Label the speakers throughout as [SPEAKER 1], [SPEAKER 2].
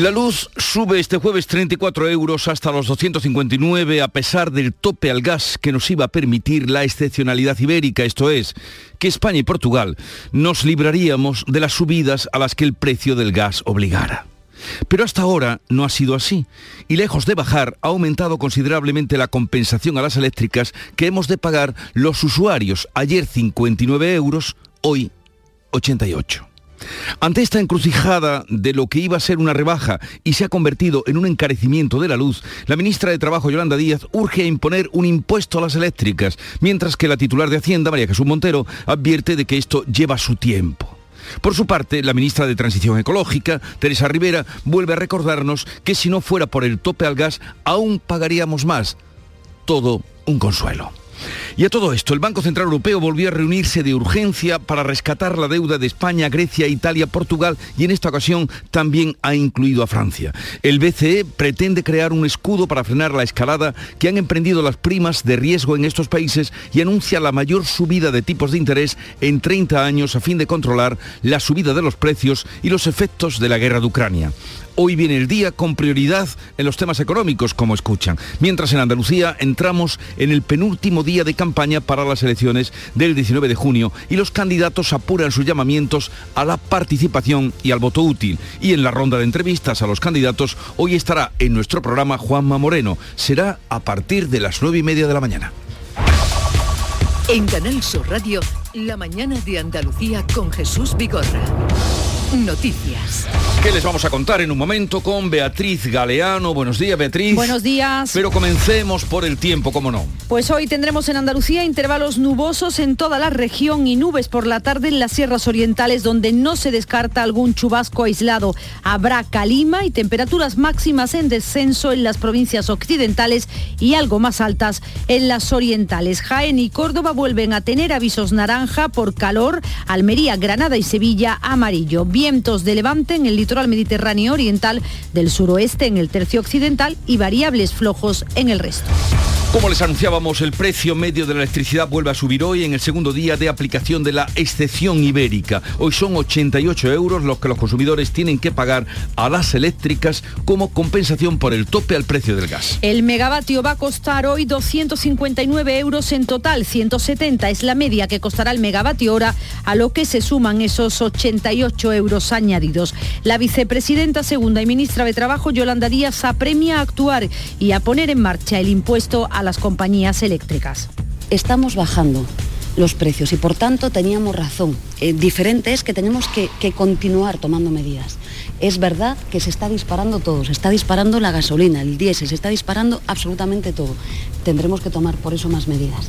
[SPEAKER 1] La luz sube este jueves 34 euros hasta los 259 a pesar del tope al gas que nos iba a permitir la excepcionalidad ibérica, esto es, que España y Portugal nos libraríamos de las subidas a las que el precio del gas obligara. Pero hasta ahora no ha sido así y lejos de bajar ha aumentado considerablemente la compensación a las eléctricas que hemos de pagar los usuarios. Ayer 59 euros, hoy 88. Ante esta encrucijada de lo que iba a ser una rebaja y se ha convertido en un encarecimiento de la luz, la ministra de Trabajo, Yolanda Díaz, urge a imponer un impuesto a las eléctricas, mientras que la titular de Hacienda, María Jesús Montero, advierte de que esto lleva su tiempo. Por su parte, la ministra de Transición Ecológica, Teresa Rivera, vuelve a recordarnos que si no fuera por el tope al gas, aún pagaríamos más. Todo un consuelo. Y a todo esto, el Banco Central Europeo volvió a reunirse de urgencia para rescatar la deuda de España, Grecia, Italia, Portugal y en esta ocasión también ha incluido a Francia. El BCE pretende crear un escudo para frenar la escalada que han emprendido las primas de riesgo en estos países y anuncia la mayor subida de tipos de interés en 30 años a fin de controlar la subida de los precios y los efectos de la guerra de Ucrania. Hoy viene el día con prioridad en los temas económicos, como escuchan. Mientras en Andalucía entramos en el penúltimo día de campaña para las elecciones del 19 de junio y los candidatos apuran sus llamamientos a la participación y al voto útil. Y en la ronda de entrevistas a los candidatos, hoy estará en nuestro programa Juanma Moreno. Será a partir de las nueve y media de la mañana.
[SPEAKER 2] En Canal Sur Radio, la mañana de Andalucía con Jesús Vigorra. Noticias.
[SPEAKER 1] ¿Qué les vamos a contar en un momento con Beatriz Galeano? Buenos días, Beatriz.
[SPEAKER 3] Buenos días.
[SPEAKER 1] Pero comencemos por el tiempo, ¿cómo no?
[SPEAKER 3] Pues hoy tendremos en Andalucía intervalos nubosos en toda la región y nubes por la tarde en las sierras orientales donde no se descarta algún chubasco aislado. Habrá calima y temperaturas máximas en descenso en las provincias occidentales y algo más altas en las orientales. Jaén y Córdoba vuelven a tener avisos naranja por calor, Almería, Granada y Sevilla amarillo vientos de levante en el litoral mediterráneo oriental, del suroeste en el tercio occidental y variables flojos en el resto.
[SPEAKER 1] Como les anunciábamos, el precio medio de la electricidad vuelve a subir hoy en el segundo día de aplicación de la excepción ibérica. Hoy son 88 euros los que los consumidores tienen que pagar a las eléctricas como compensación por el tope al precio del gas.
[SPEAKER 3] El megavatio va a costar hoy 259 euros en total, 170 es la media que costará el megavatio hora, a lo que se suman esos 88 euros añadidos. La vicepresidenta segunda y ministra de Trabajo, Yolanda Díaz, apremia a actuar y a poner en marcha el impuesto a las compañías eléctricas.
[SPEAKER 4] Estamos bajando los precios y por tanto teníamos razón. Eh, diferente es que tenemos que continuar tomando medidas. Es verdad que se está disparando todo, se está disparando la gasolina, el diésel, se está disparando absolutamente todo. Tendremos que tomar por eso más medidas.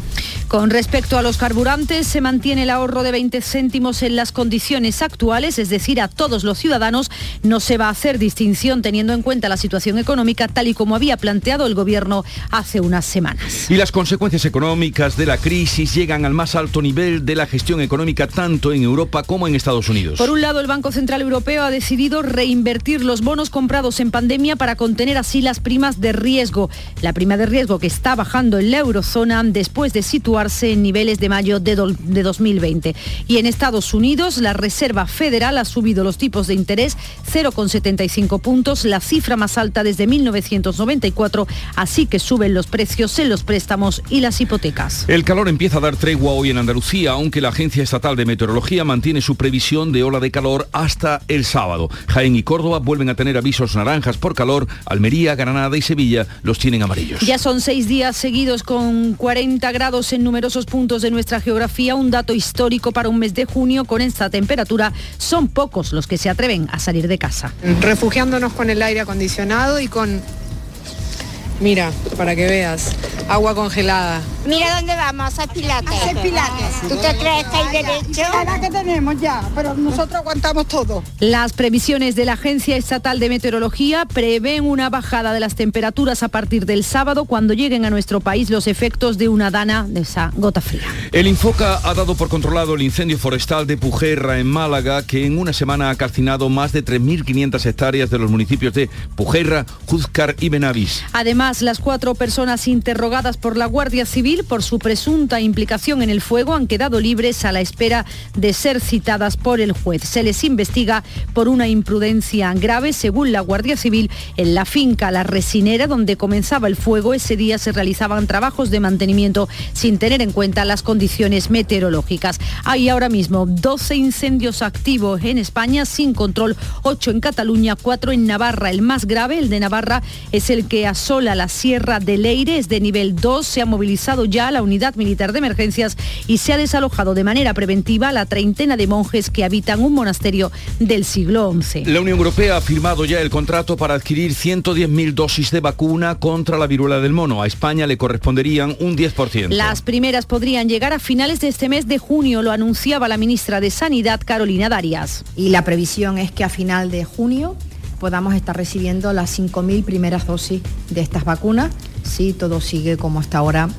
[SPEAKER 3] Con respecto a los carburantes, se mantiene el ahorro de 20 céntimos en las condiciones actuales, es decir, a todos los ciudadanos. No se va a hacer distinción teniendo en cuenta la situación económica tal y como había planteado el Gobierno hace unas semanas.
[SPEAKER 1] Y las consecuencias económicas de la crisis llegan al más alto nivel de la gestión económica tanto en Europa como en Estados Unidos.
[SPEAKER 3] Por un lado, el Banco Central Europeo ha decidido reinvertir los bonos comprados en pandemia para contener así las primas de riesgo. La prima de riesgo que está bajando en la eurozona después de situar en niveles de mayo de, de 2020. Y en Estados Unidos, la Reserva Federal ha subido los tipos de interés 0,75 puntos, la cifra más alta desde 1994, así que suben los precios en los préstamos y las hipotecas.
[SPEAKER 1] El calor empieza a dar tregua hoy en Andalucía, aunque la Agencia Estatal de Meteorología mantiene su previsión de ola de calor hasta el sábado. Y Córdoba vuelven a tener avisos naranjas por calor, Almería, Granada y Sevilla los tienen amarillos.
[SPEAKER 3] Ya son seis días seguidos con 40 grados en numerosos puntos de nuestra geografía, un dato histórico para un mes de junio con esta temperatura. Son pocos los que se atreven a salir de casa.
[SPEAKER 5] Refugiándonos con el aire acondicionado y con... Mira, para que veas, Agua congelada.
[SPEAKER 6] Mira dónde vamos, a pilates.
[SPEAKER 7] Hacer pilates.
[SPEAKER 6] ¿Tú te crees que hay derecho?
[SPEAKER 7] La que tenemos ya, pero nosotros aguantamos todo.
[SPEAKER 3] Las previsiones de la Agencia Estatal de Meteorología prevén una bajada de las temperaturas a partir del sábado cuando lleguen a nuestro país los efectos de una dana de esa gota fría.
[SPEAKER 1] El Infoca ha dado por controlado el incendio forestal de Pujerra en Málaga, que en una semana ha calcinado más de 3.500 hectáreas de los municipios de Pujerra, Juzcar y Benavis.
[SPEAKER 3] Además, las cuatro personas interrogadas por la Guardia Civil por su presunta implicación en el fuego han quedado libres a la espera de ser citadas por el juez. Se les investiga por una imprudencia grave, según la Guardia Civil, en la finca La Resinera, donde comenzaba el fuego. Ese día se realizaban trabajos de mantenimiento sin tener en cuenta las condiciones meteorológicas. Hay ahora mismo 12 incendios activos en España sin control, 8 en Cataluña, 4 en Navarra. El más grave, el de Navarra, es el que asola la Sierra de Leire, es de nivel 2. Se ha movilizado ya la unidad militar de emergencias y se ha desalojado de manera preventiva la treintena de monjes que habitan un monasterio del siglo XI.
[SPEAKER 1] La Unión Europea ha firmado ya el contrato para adquirir 110.000 dosis de vacuna contra la viruela del mono. A España le corresponderían un 10%.
[SPEAKER 3] Las primeras podrían llegar a finales de este mes de junio, lo anunciaba la ministra de Sanidad, Carolina Darias.
[SPEAKER 8] Y la previsión es que a final de junio podamos estar recibiendo las 5.000 primeras dosis de estas vacunas, si todo sigue como hasta ahora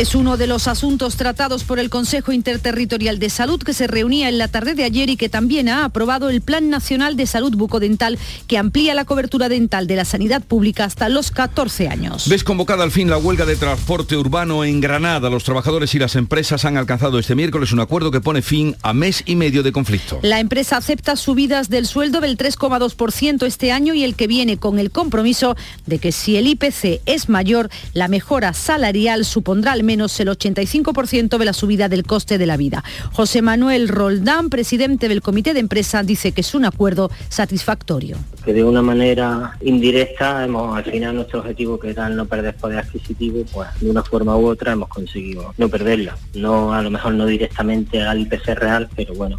[SPEAKER 3] es uno de los asuntos tratados por el Consejo Interterritorial de Salud que se reunía en la tarde de ayer y que también ha aprobado el Plan Nacional de Salud Bucodental que amplía la cobertura dental de la sanidad pública hasta los 14 años.
[SPEAKER 1] Ves convocada al fin la huelga de transporte urbano en Granada. Los trabajadores y las empresas han alcanzado este miércoles un acuerdo que pone fin a mes y medio de conflicto.
[SPEAKER 3] La empresa acepta subidas del sueldo del 3,2% este año y el que viene con el compromiso de que si el IPC es mayor, la mejora salarial supondrá menos el 85% de la subida del coste de la vida. José Manuel Roldán, presidente del comité de empresa, dice que es un acuerdo satisfactorio.
[SPEAKER 9] Que de una manera indirecta hemos al final nuestro objetivo que era no perder poder adquisitivo, pues de una forma u otra hemos conseguido no perderlo. No, a lo mejor no directamente al IPC real, pero bueno,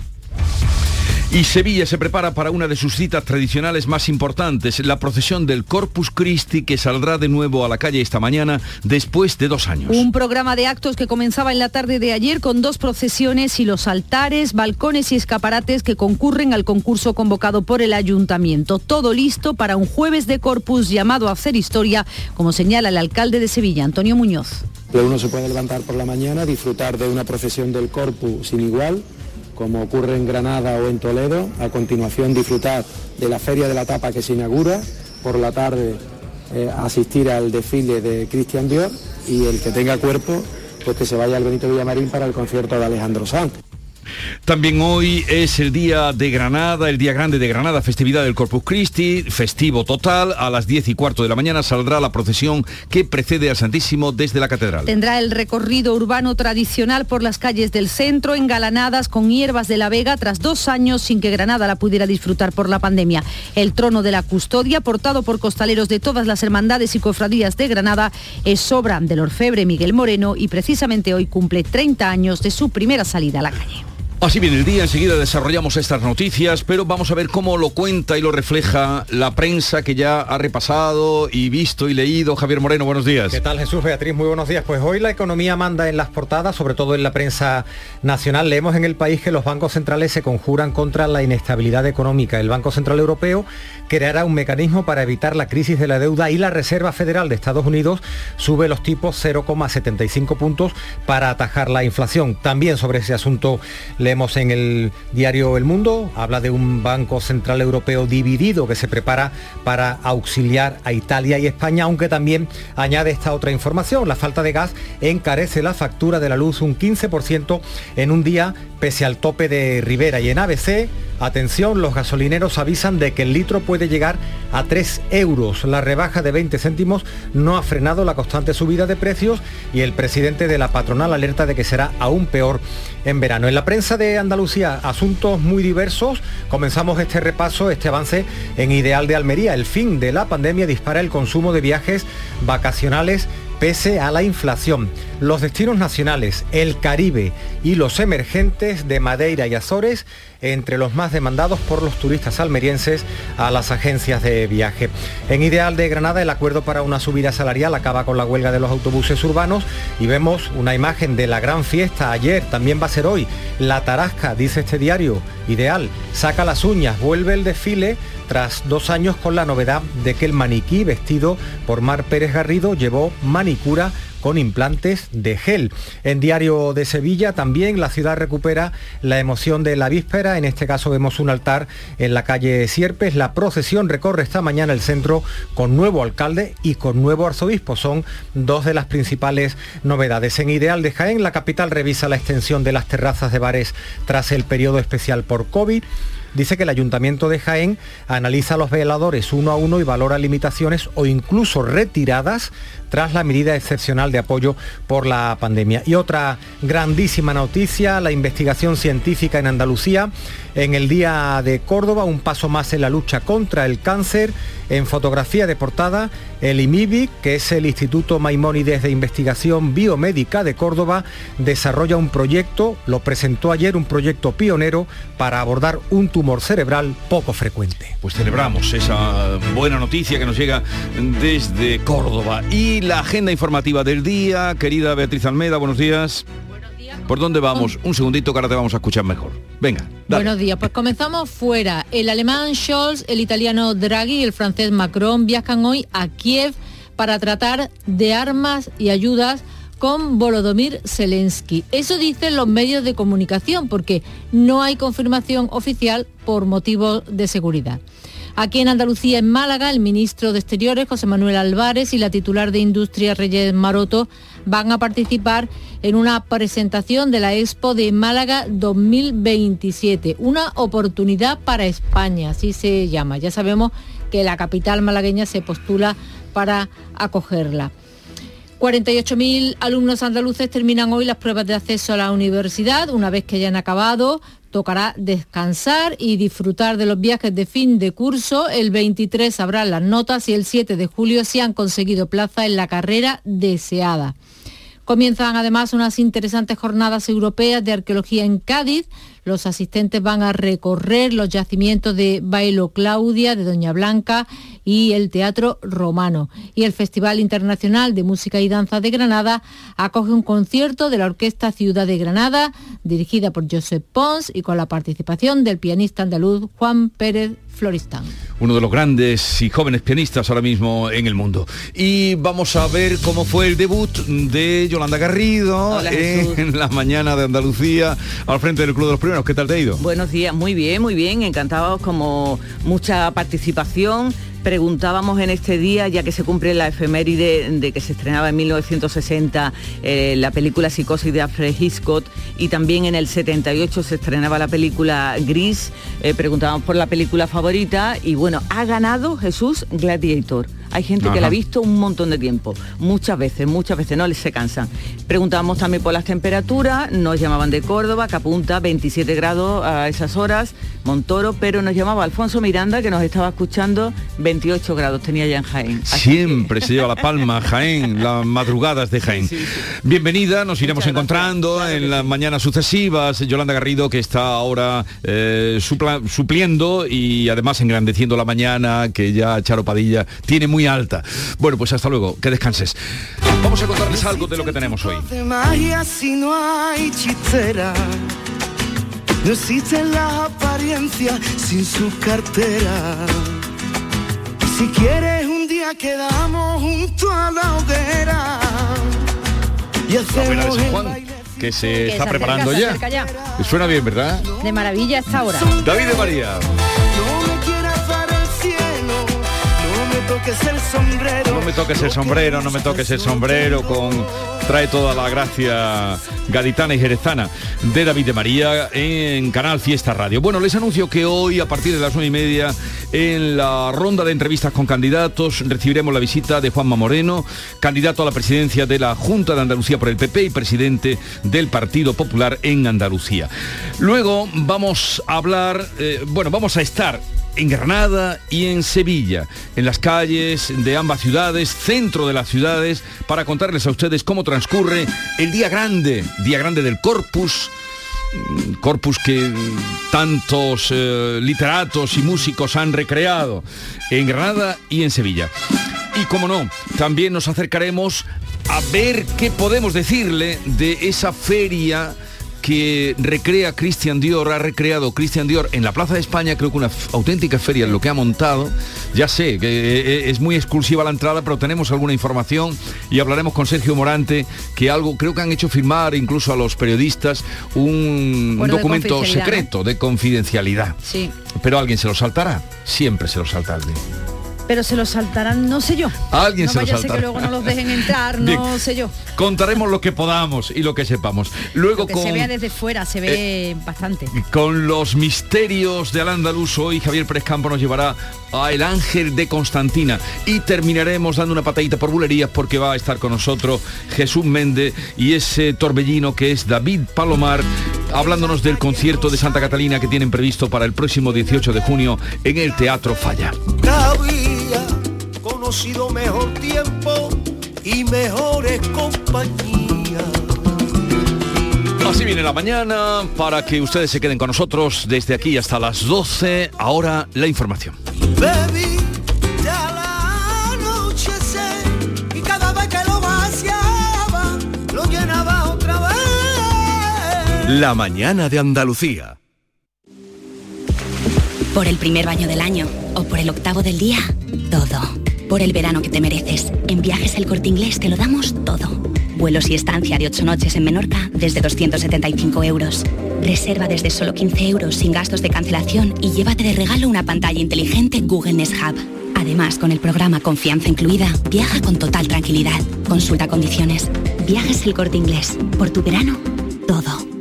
[SPEAKER 1] y Sevilla se prepara para una de sus citas tradicionales más importantes, la procesión del Corpus Christi que saldrá de nuevo a la calle esta mañana después de dos años.
[SPEAKER 3] Un programa de actos que comenzaba en la tarde de ayer con dos procesiones y los altares, balcones y escaparates que concurren al concurso convocado por el ayuntamiento. Todo listo para un jueves de Corpus llamado a hacer historia, como señala el alcalde de Sevilla, Antonio Muñoz.
[SPEAKER 10] Uno se puede levantar por la mañana, disfrutar de una procesión del Corpus sin igual como ocurre en Granada o en Toledo, a continuación disfrutar de la Feria de la Tapa que se inaugura, por la tarde eh, asistir al desfile de Cristian Dior y el que tenga cuerpo, pues que se vaya al Benito Villamarín para el concierto de Alejandro Sanz.
[SPEAKER 1] También hoy es el día de Granada, el día grande de Granada, festividad del Corpus Christi, festivo total. A las 10 y cuarto de la mañana saldrá la procesión que precede al Santísimo desde la catedral.
[SPEAKER 3] Tendrá el recorrido urbano tradicional por las calles del centro, engalanadas con hierbas de la Vega, tras dos años sin que Granada la pudiera disfrutar por la pandemia. El trono de la custodia, portado por costaleros de todas las hermandades y cofradías de Granada, es obra del orfebre Miguel Moreno y precisamente hoy cumple 30 años de su primera salida a la calle.
[SPEAKER 1] Así viene el día, enseguida desarrollamos estas noticias, pero vamos a ver cómo lo cuenta y lo refleja la prensa que ya ha repasado y visto y leído. Javier Moreno, buenos días.
[SPEAKER 11] ¿Qué tal Jesús Beatriz? Muy buenos días. Pues hoy la economía manda en las portadas, sobre todo en la prensa nacional. Leemos en el país que los bancos centrales se conjuran contra la inestabilidad económica. El Banco Central Europeo creará un mecanismo para evitar la crisis de la deuda y la Reserva Federal de Estados Unidos sube los tipos 0,75 puntos para atajar la inflación. También sobre ese asunto le en el diario El Mundo, habla de un Banco Central Europeo dividido que se prepara para auxiliar a Italia y España, aunque también añade esta otra información. La falta de gas encarece la factura de la luz un 15% en un día pese al tope de Rivera. Y en ABC, atención, los gasolineros avisan de que el litro puede llegar a 3 euros. La rebaja de 20 céntimos no ha frenado la constante subida de precios y el presidente de la patronal alerta de que será aún peor en verano. En la prensa de Andalucía, asuntos muy diversos. Comenzamos este repaso, este avance en Ideal de Almería. El fin de la pandemia dispara el consumo de viajes vacacionales pese a la inflación. Los destinos nacionales, el Caribe y los emergentes de Madeira y Azores entre los más demandados por los turistas almerienses a las agencias de viaje. En Ideal de Granada el acuerdo para una subida salarial acaba con la huelga de los autobuses urbanos y vemos una imagen de la gran fiesta ayer, también va a ser hoy. La Tarasca, dice este diario, Ideal, saca las uñas, vuelve el desfile tras dos años con la novedad de que el maniquí vestido por Mar Pérez Garrido llevó manicura con implantes de gel. En Diario de Sevilla también la ciudad recupera la emoción de la víspera. En este caso vemos un altar en la calle Sierpes. La procesión recorre esta mañana el centro con nuevo alcalde y con nuevo arzobispo. Son dos de las principales novedades. En Ideal de Jaén, la capital revisa la extensión de las terrazas de bares tras el periodo especial por COVID dice que el Ayuntamiento de Jaén analiza los veladores uno a uno y valora limitaciones o incluso retiradas tras la medida excepcional de apoyo por la pandemia. Y otra grandísima noticia, la investigación científica en Andalucía. En el Día de Córdoba, un paso más en la lucha contra el cáncer. En fotografía de portada, el IMIBIC, que es el Instituto Maimónides de Investigación Biomédica de Córdoba, desarrolla un proyecto, lo presentó ayer, un proyecto pionero para abordar un tumor cerebral poco frecuente.
[SPEAKER 1] Pues celebramos esa buena noticia que nos llega desde Córdoba. Y la agenda informativa del día. Querida Beatriz Almeda, buenos días. ¿Por dónde vamos? Un segundito que ahora te vamos a escuchar mejor. Venga.
[SPEAKER 5] Buenos días, pues comenzamos fuera. El alemán Scholz, el italiano Draghi y el francés Macron viajan hoy a Kiev para tratar de armas y ayudas con Volodymyr Zelensky. Eso dicen los medios de comunicación porque no hay confirmación oficial por motivos de seguridad. Aquí en Andalucía, en Málaga, el ministro de Exteriores, José Manuel Álvarez, y la titular de Industria, Reyes Maroto, van a participar en una presentación de la Expo de Málaga 2027. Una oportunidad para España, así se llama. Ya sabemos que la capital malagueña se postula para acogerla. 48.000 alumnos andaluces terminan hoy las pruebas de acceso a la universidad. Una vez que hayan acabado, tocará descansar y disfrutar de los viajes de fin de curso. El 23 habrá las notas y el 7 de julio se han conseguido plaza en la carrera deseada. Comienzan además unas interesantes jornadas europeas de arqueología en Cádiz. Los asistentes van a recorrer los yacimientos de Bailo Claudia, de Doña Blanca y el Teatro Romano. Y el Festival Internacional de Música y Danza de Granada acoge un concierto de la Orquesta Ciudad de Granada, dirigida por Josep Pons y con la participación del pianista andaluz Juan Pérez Floristán.
[SPEAKER 1] Uno de los grandes y jóvenes pianistas ahora mismo en el mundo. Y vamos a ver cómo fue el debut de Yolanda Garrido en la mañana de Andalucía al frente del Club de los Primeros. ¿Qué tal te ha ido?
[SPEAKER 12] Buenos días, muy bien, muy bien, encantados como mucha participación preguntábamos en este día, ya que se cumple la efeméride de que se estrenaba en 1960 eh, la película Psicosis de Alfred Hitchcock y también en el 78 se estrenaba la película Gris, eh, preguntábamos por la película favorita y bueno, ha ganado Jesús Gladiator. Hay gente que la ha visto un montón de tiempo, muchas veces, muchas veces, no les se cansan. Preguntábamos también por las temperaturas, nos llamaban de Córdoba, que apunta 27 grados a esas horas, Montoro, pero nos llamaba Alfonso Miranda, que nos estaba escuchando, 28 grados tenía ya en Jaén.
[SPEAKER 1] Siempre se lleva la palma Jaén, las madrugadas de Jaén. Bienvenida, nos iremos encontrando en las mañanas sucesivas. Yolanda Garrido, que está ahora eh, supliendo y además engrandeciendo la mañana, que ya Charo Padilla tiene muy alta. Bueno, pues hasta luego, que descanses. Vamos a contarles algo de lo que tenemos hoy.
[SPEAKER 13] si no hay No existen las apariencias sin su cartera. Si quieres un día quedamos junto a la hoguera y hacemos
[SPEAKER 1] el Juan, que se está preparando ya. Suena bien, ¿verdad?
[SPEAKER 3] De maravilla esta hora.
[SPEAKER 1] David de María.
[SPEAKER 13] Toques el sombrero.
[SPEAKER 1] No me toques el sombrero, no me toques el sombrero con trae toda la gracia gaditana y jerezana de David de María en Canal Fiesta Radio. Bueno, les anuncio que hoy a partir de las nueve y media en la ronda de entrevistas con candidatos recibiremos la visita de Juanma Moreno, candidato a la presidencia de la Junta de Andalucía por el PP y presidente del Partido Popular en Andalucía. Luego vamos a hablar, eh, bueno, vamos a estar en Granada y en Sevilla, en las calles de ambas ciudades, centro de las ciudades, para contarles a ustedes cómo transcurre el día grande, día grande del Corpus, mm, corpus que tantos eh, literatos y músicos han recreado en Granada y en Sevilla. Y como no, también nos acercaremos a ver qué podemos decirle de esa feria que recrea Christian Dior, ha recreado Christian Dior en la Plaza de España, creo que una auténtica feria lo que ha montado. Ya sé que eh, es muy exclusiva la entrada, pero tenemos alguna información y hablaremos con Sergio Morante, que algo creo que han hecho firmar incluso a los periodistas un, un documento secreto de confidencialidad.
[SPEAKER 3] Sí.
[SPEAKER 1] Pero alguien se lo saltará, siempre se lo salta alguien
[SPEAKER 3] pero se los saltarán, no sé yo.
[SPEAKER 1] Alguien
[SPEAKER 3] no
[SPEAKER 1] se los saltará.
[SPEAKER 3] que luego no los dejen entrar, no sé yo.
[SPEAKER 1] Contaremos lo que podamos y lo que sepamos. Luego
[SPEAKER 3] Lo que
[SPEAKER 1] con,
[SPEAKER 3] se vea desde fuera, se ve bastante.
[SPEAKER 1] con los misterios de Al Andaluz hoy Javier Pérez Campo nos llevará a El Ángel de Constantina y terminaremos dando una patadita por bulerías porque va a estar con nosotros Jesús Méndez y ese torbellino que es David Palomar hablándonos del concierto de Santa Catalina que tienen previsto para el próximo 18 de junio en el Teatro Falla.
[SPEAKER 13] había conocido mejor tiempo y mejores compañías.
[SPEAKER 1] Así viene la mañana para que ustedes se queden con nosotros desde aquí hasta las 12. Ahora la información.
[SPEAKER 13] Baby, La
[SPEAKER 14] mañana de Andalucía.
[SPEAKER 15] Por el primer baño del año o por el octavo del día, todo. Por el verano que te mereces. En Viajes El Corte Inglés te lo damos todo. Vuelos y estancia de 8 noches en Menorca desde 275 euros. Reserva desde solo 15 euros sin gastos de cancelación y llévate de regalo una pantalla inteligente Google Nest Hub. Además, con el programa Confianza Incluida, viaja con total tranquilidad. Consulta condiciones. Viajes El Corte Inglés. Por tu verano, todo.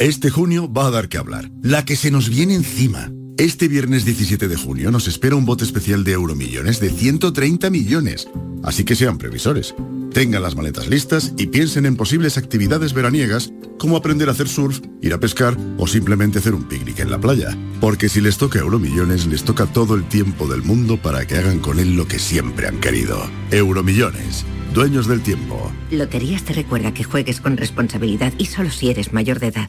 [SPEAKER 16] Este junio va a dar que hablar. La que se nos viene encima. Este viernes 17 de junio nos espera un bote especial de Euromillones de 130 millones. Así que sean previsores. Tengan las maletas listas y piensen en posibles actividades veraniegas como aprender a hacer surf, ir a pescar o simplemente hacer un picnic en la playa. Porque si les toca Euromillones, les toca todo el tiempo del mundo para que hagan con él lo que siempre han querido. Euromillones. Dueños del tiempo.
[SPEAKER 17] Loterías te recuerda que juegues con responsabilidad y solo si eres mayor de edad.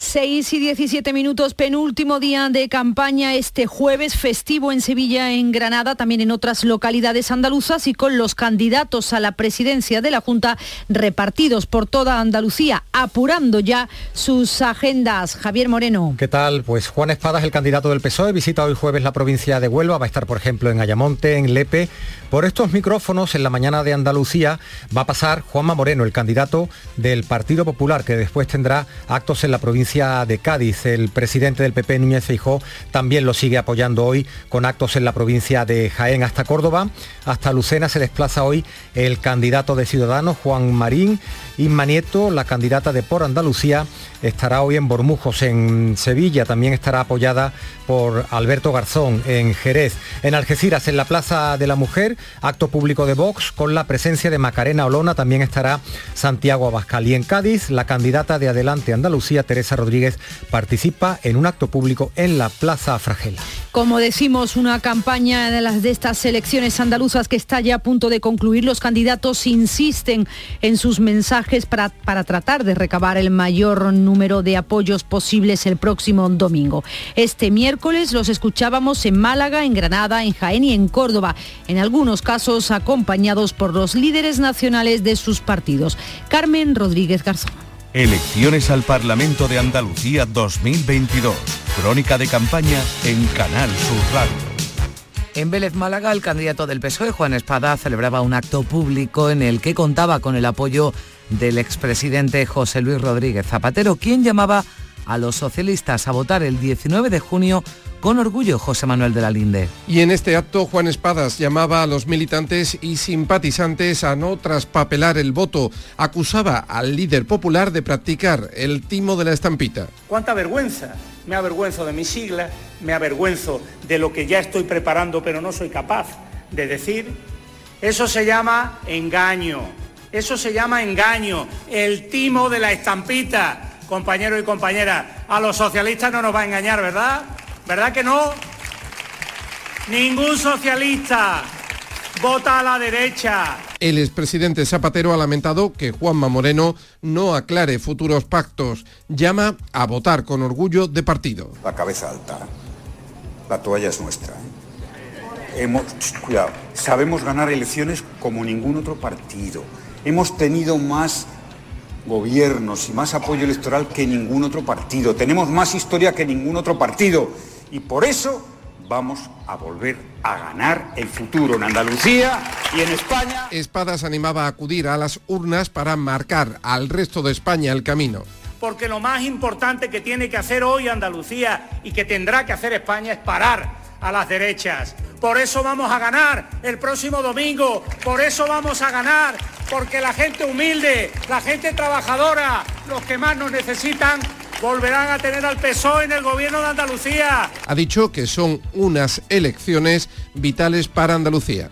[SPEAKER 3] 6 y 17 minutos, penúltimo día de campaña este jueves, festivo en Sevilla, en Granada, también en otras localidades andaluzas y con los candidatos a la presidencia de la Junta repartidos por toda Andalucía, apurando ya sus agendas. Javier Moreno.
[SPEAKER 11] ¿Qué tal? Pues Juan Espadas, el candidato del PSOE, visita hoy jueves la provincia de Huelva, va a estar, por ejemplo, en Ayamonte, en Lepe. Por estos micrófonos, en la mañana de Andalucía, va a pasar Juanma Moreno, el candidato del Partido Popular, que después tendrá actos en la provincia de Cádiz. El presidente del PP, Núñez Feijó, también lo sigue apoyando hoy con actos en la provincia de Jaén. Hasta Córdoba, hasta Lucena se desplaza hoy el candidato de Ciudadanos, Juan Marín. Inma Nieto, la candidata de Por Andalucía, estará hoy en Bormujos, en Sevilla. También estará apoyada por Alberto Garzón en Jerez. En Algeciras, en la Plaza de la Mujer, acto público de Vox con la presencia de Macarena Olona. También estará Santiago Abascal. Y en Cádiz, la candidata de Adelante Andalucía, Teresa Rodríguez, participa en un acto público en la Plaza Fragela.
[SPEAKER 3] Como decimos, una campaña de estas elecciones andaluzas que está ya a punto de concluir. Los candidatos insisten en sus mensajes para, para tratar de recabar el mayor número de apoyos posibles el próximo domingo. Este miércoles los escuchábamos en Málaga, en Granada, en Jaén y en Córdoba, en algunos casos acompañados por los líderes nacionales de sus partidos. Carmen Rodríguez Garzón.
[SPEAKER 14] Elecciones al Parlamento de Andalucía 2022. Crónica de campaña en Canal Sur Radio.
[SPEAKER 18] En Vélez Málaga, el candidato del PSOE, Juan Espada, celebraba un acto público en el que contaba con el apoyo del expresidente José Luis Rodríguez Zapatero, quien llamaba a los socialistas a votar el 19 de junio con orgullo José Manuel de la Linde.
[SPEAKER 19] Y en este acto Juan Espadas llamaba a los militantes y simpatizantes a no traspapelar el voto. Acusaba al líder popular de practicar el timo de la estampita.
[SPEAKER 20] ¡Cuánta vergüenza! Me avergüenzo de mis siglas, me avergüenzo de lo que ya estoy preparando pero no soy capaz de decir. Eso se llama engaño. Eso se llama engaño. El timo de la estampita. Compañeros y compañeras, a los socialistas no nos va a engañar, ¿verdad? ¿Verdad que no? Ningún socialista vota a la derecha.
[SPEAKER 19] El expresidente Zapatero ha lamentado que Juanma Moreno no aclare futuros pactos. Llama a votar con orgullo de partido.
[SPEAKER 21] La cabeza alta. La toalla es nuestra. Hemos, cuidado, sabemos ganar elecciones como ningún otro partido. Hemos tenido más gobiernos y más apoyo electoral que ningún otro partido. Tenemos más historia que ningún otro partido. Y por eso vamos a volver a ganar el futuro en Andalucía y en España.
[SPEAKER 19] Espadas animaba a acudir a las urnas para marcar al resto de España el camino.
[SPEAKER 20] Porque lo más importante que tiene que hacer hoy Andalucía y que tendrá que hacer España es parar a las derechas. Por eso vamos a ganar el próximo domingo, por eso vamos a ganar, porque la gente humilde, la gente trabajadora, los que más nos necesitan, volverán a tener al PSOE en el gobierno de Andalucía.
[SPEAKER 19] Ha dicho que son unas elecciones vitales para Andalucía.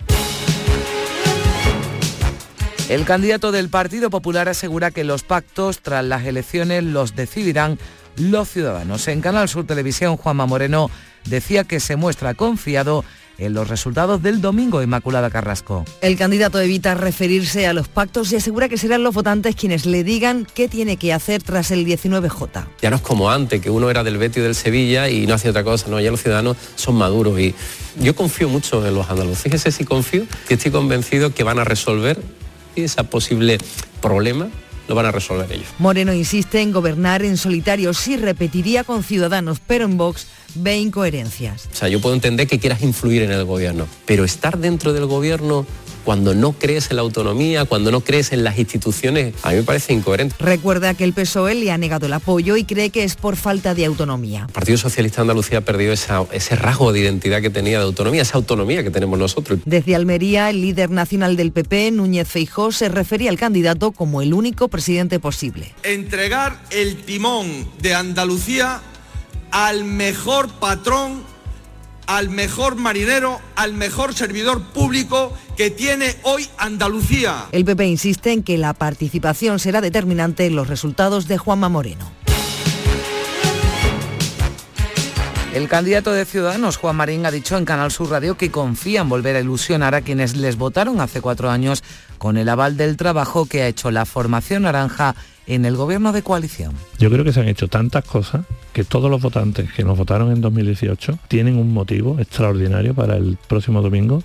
[SPEAKER 18] El candidato del Partido Popular asegura que los pactos tras las elecciones los decidirán los ciudadanos. En Canal Sur Televisión, Juanma Moreno decía que se muestra confiado en los resultados del domingo Inmaculada Carrasco.
[SPEAKER 22] El candidato evita referirse a los pactos y asegura que serán los votantes quienes le digan qué tiene que hacer tras el 19J.
[SPEAKER 23] Ya no es como antes, que uno era del Betis y del Sevilla y no hacía otra cosa, no, ya los ciudadanos son maduros y yo confío mucho en los andaluces, fíjese si confío y estoy convencido que van a resolver ese posible problema lo van a resolver ellos.
[SPEAKER 22] Moreno insiste en gobernar en solitario, sí repetiría con Ciudadanos, pero en Vox ve incoherencias.
[SPEAKER 23] O sea, yo puedo entender que quieras influir en el gobierno, pero estar dentro del gobierno cuando no crees en la autonomía, cuando no crees en las instituciones, a mí me parece incoherente.
[SPEAKER 22] Recuerda que el PSOE le ha negado el apoyo y cree que es por falta de autonomía.
[SPEAKER 23] El Partido Socialista de Andalucía ha perdido ese rasgo de identidad que tenía de autonomía, esa autonomía que tenemos nosotros.
[SPEAKER 22] Desde Almería, el líder nacional del PP, Núñez Feijó, se refería al candidato como el único presidente posible.
[SPEAKER 24] Entregar el timón de Andalucía al mejor patrón al mejor marinero, al mejor servidor público que tiene hoy Andalucía.
[SPEAKER 22] El PP insiste en que la participación será determinante en los resultados de Juanma Moreno.
[SPEAKER 18] El candidato de Ciudadanos, Juan Marín, ha dicho en Canal Sur Radio que confía en volver a ilusionar a quienes les votaron hace cuatro años con el aval del trabajo que ha hecho la formación naranja en el gobierno de coalición.
[SPEAKER 25] Yo creo que se han hecho tantas cosas que todos los votantes que nos votaron en 2018 tienen un motivo extraordinario para el próximo domingo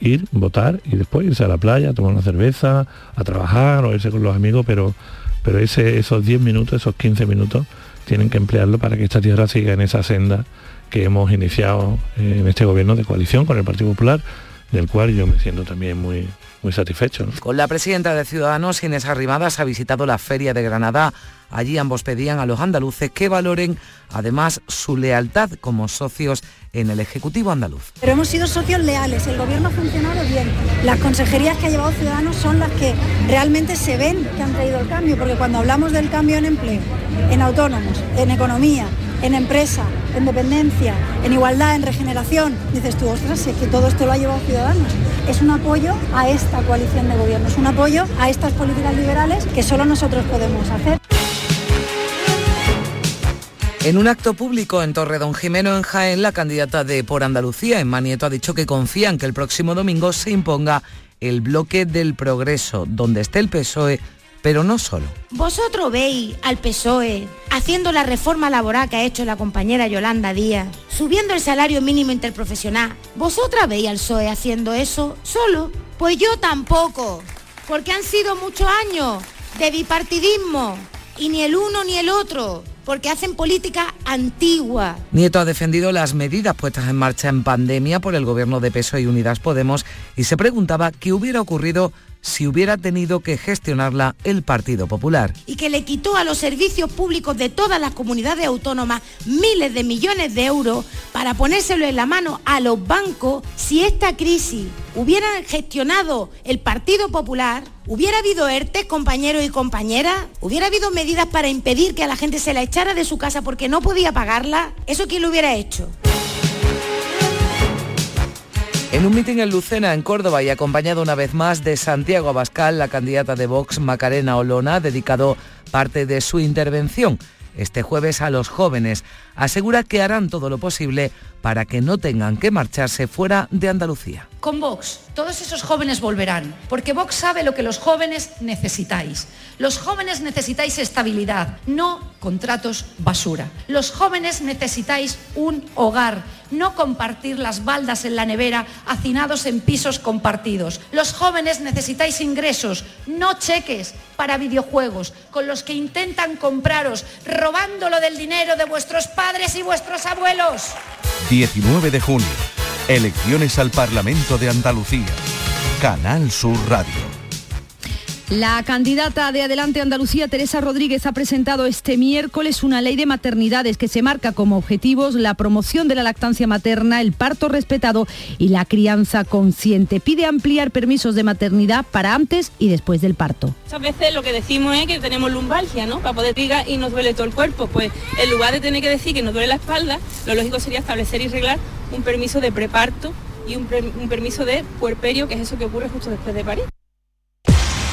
[SPEAKER 25] ir, votar y después irse a la playa, a tomar una cerveza, a trabajar o irse con los amigos, pero, pero esos 10 minutos, esos 15 minutos, tienen que emplearlo para que esta tierra siga en esa senda que hemos iniciado en este gobierno de coalición con el Partido Popular, del cual yo me siento también muy, muy satisfecho.
[SPEAKER 18] Con la presidenta de Ciudadanos, Inés Arrimadas, ha visitado la Feria de Granada. Allí ambos pedían a los andaluces que valoren además su lealtad como socios en el Ejecutivo andaluz.
[SPEAKER 26] Pero hemos sido socios leales, el gobierno ha funcionado bien. Las consejerías que ha llevado Ciudadanos son las que realmente se ven que han traído el cambio, porque cuando hablamos del cambio en empleo, en autónomos, en economía, en empresa, en dependencia, en igualdad, en regeneración. Dices tú, ostras, es que todo esto lo ha llevado Ciudadanos. Es un apoyo a esta coalición de gobierno, es un apoyo a estas políticas liberales que solo nosotros podemos hacer.
[SPEAKER 18] En un acto público en Torre Don Jimeno, en Jaén, la candidata de Por Andalucía, en Manieto, ha dicho que confía en que el próximo domingo se imponga el bloque del progreso, donde esté el PSOE pero no solo.
[SPEAKER 27] Vosotros veis al PSOE haciendo la reforma laboral que ha hecho la compañera Yolanda Díaz, subiendo el salario mínimo interprofesional. ¿Vosotras veis al PSOE haciendo eso solo? Pues yo tampoco, porque han sido muchos años de bipartidismo y ni el uno ni el otro porque hacen política antigua.
[SPEAKER 18] Nieto ha defendido las medidas puestas en marcha en pandemia por el gobierno de PSOE y Unidas Podemos y se preguntaba qué hubiera ocurrido si hubiera tenido que gestionarla el Partido Popular.
[SPEAKER 27] Y que le quitó a los servicios públicos de todas las comunidades autónomas miles de millones de euros para ponérselo en la mano a los bancos si esta crisis hubiera gestionado el Partido Popular, hubiera habido ERTE, compañeros y compañeras, hubiera habido medidas para impedir que a la gente se la echara de su casa porque no podía pagarla, ¿eso quién lo hubiera hecho?
[SPEAKER 18] En un mitin en Lucena, en Córdoba, y acompañado una vez más de Santiago Abascal, la candidata de Vox, Macarena Olona, ha dedicado parte de su intervención este jueves a los jóvenes. Asegura que harán todo lo posible para que no tengan que marcharse fuera de Andalucía.
[SPEAKER 28] Con Vox, todos esos jóvenes volverán, porque Vox sabe lo que los jóvenes necesitáis. Los jóvenes necesitáis estabilidad, no contratos basura. Los jóvenes necesitáis un hogar, no compartir las baldas en la nevera hacinados en pisos compartidos. Los jóvenes necesitáis ingresos, no cheques para videojuegos, con los que intentan compraros, robándolo del dinero de vuestros padres y vuestros abuelos.
[SPEAKER 14] 19 de junio, elecciones al Parlamento de Andalucía. Canal Sur Radio.
[SPEAKER 3] La candidata de Adelante Andalucía, Teresa Rodríguez, ha presentado este miércoles una ley de maternidades que se marca como objetivos la promoción de la lactancia materna, el parto respetado y la crianza consciente. Pide ampliar permisos de maternidad para antes y después del parto.
[SPEAKER 29] Muchas veces lo que decimos es que tenemos lumbalgia, ¿no? Para poder diga y nos duele todo el cuerpo. Pues en lugar de tener que decir que nos duele la espalda, lo lógico sería establecer y arreglar un permiso de preparto y un, un permiso de puerperio, que es eso que ocurre justo después de París.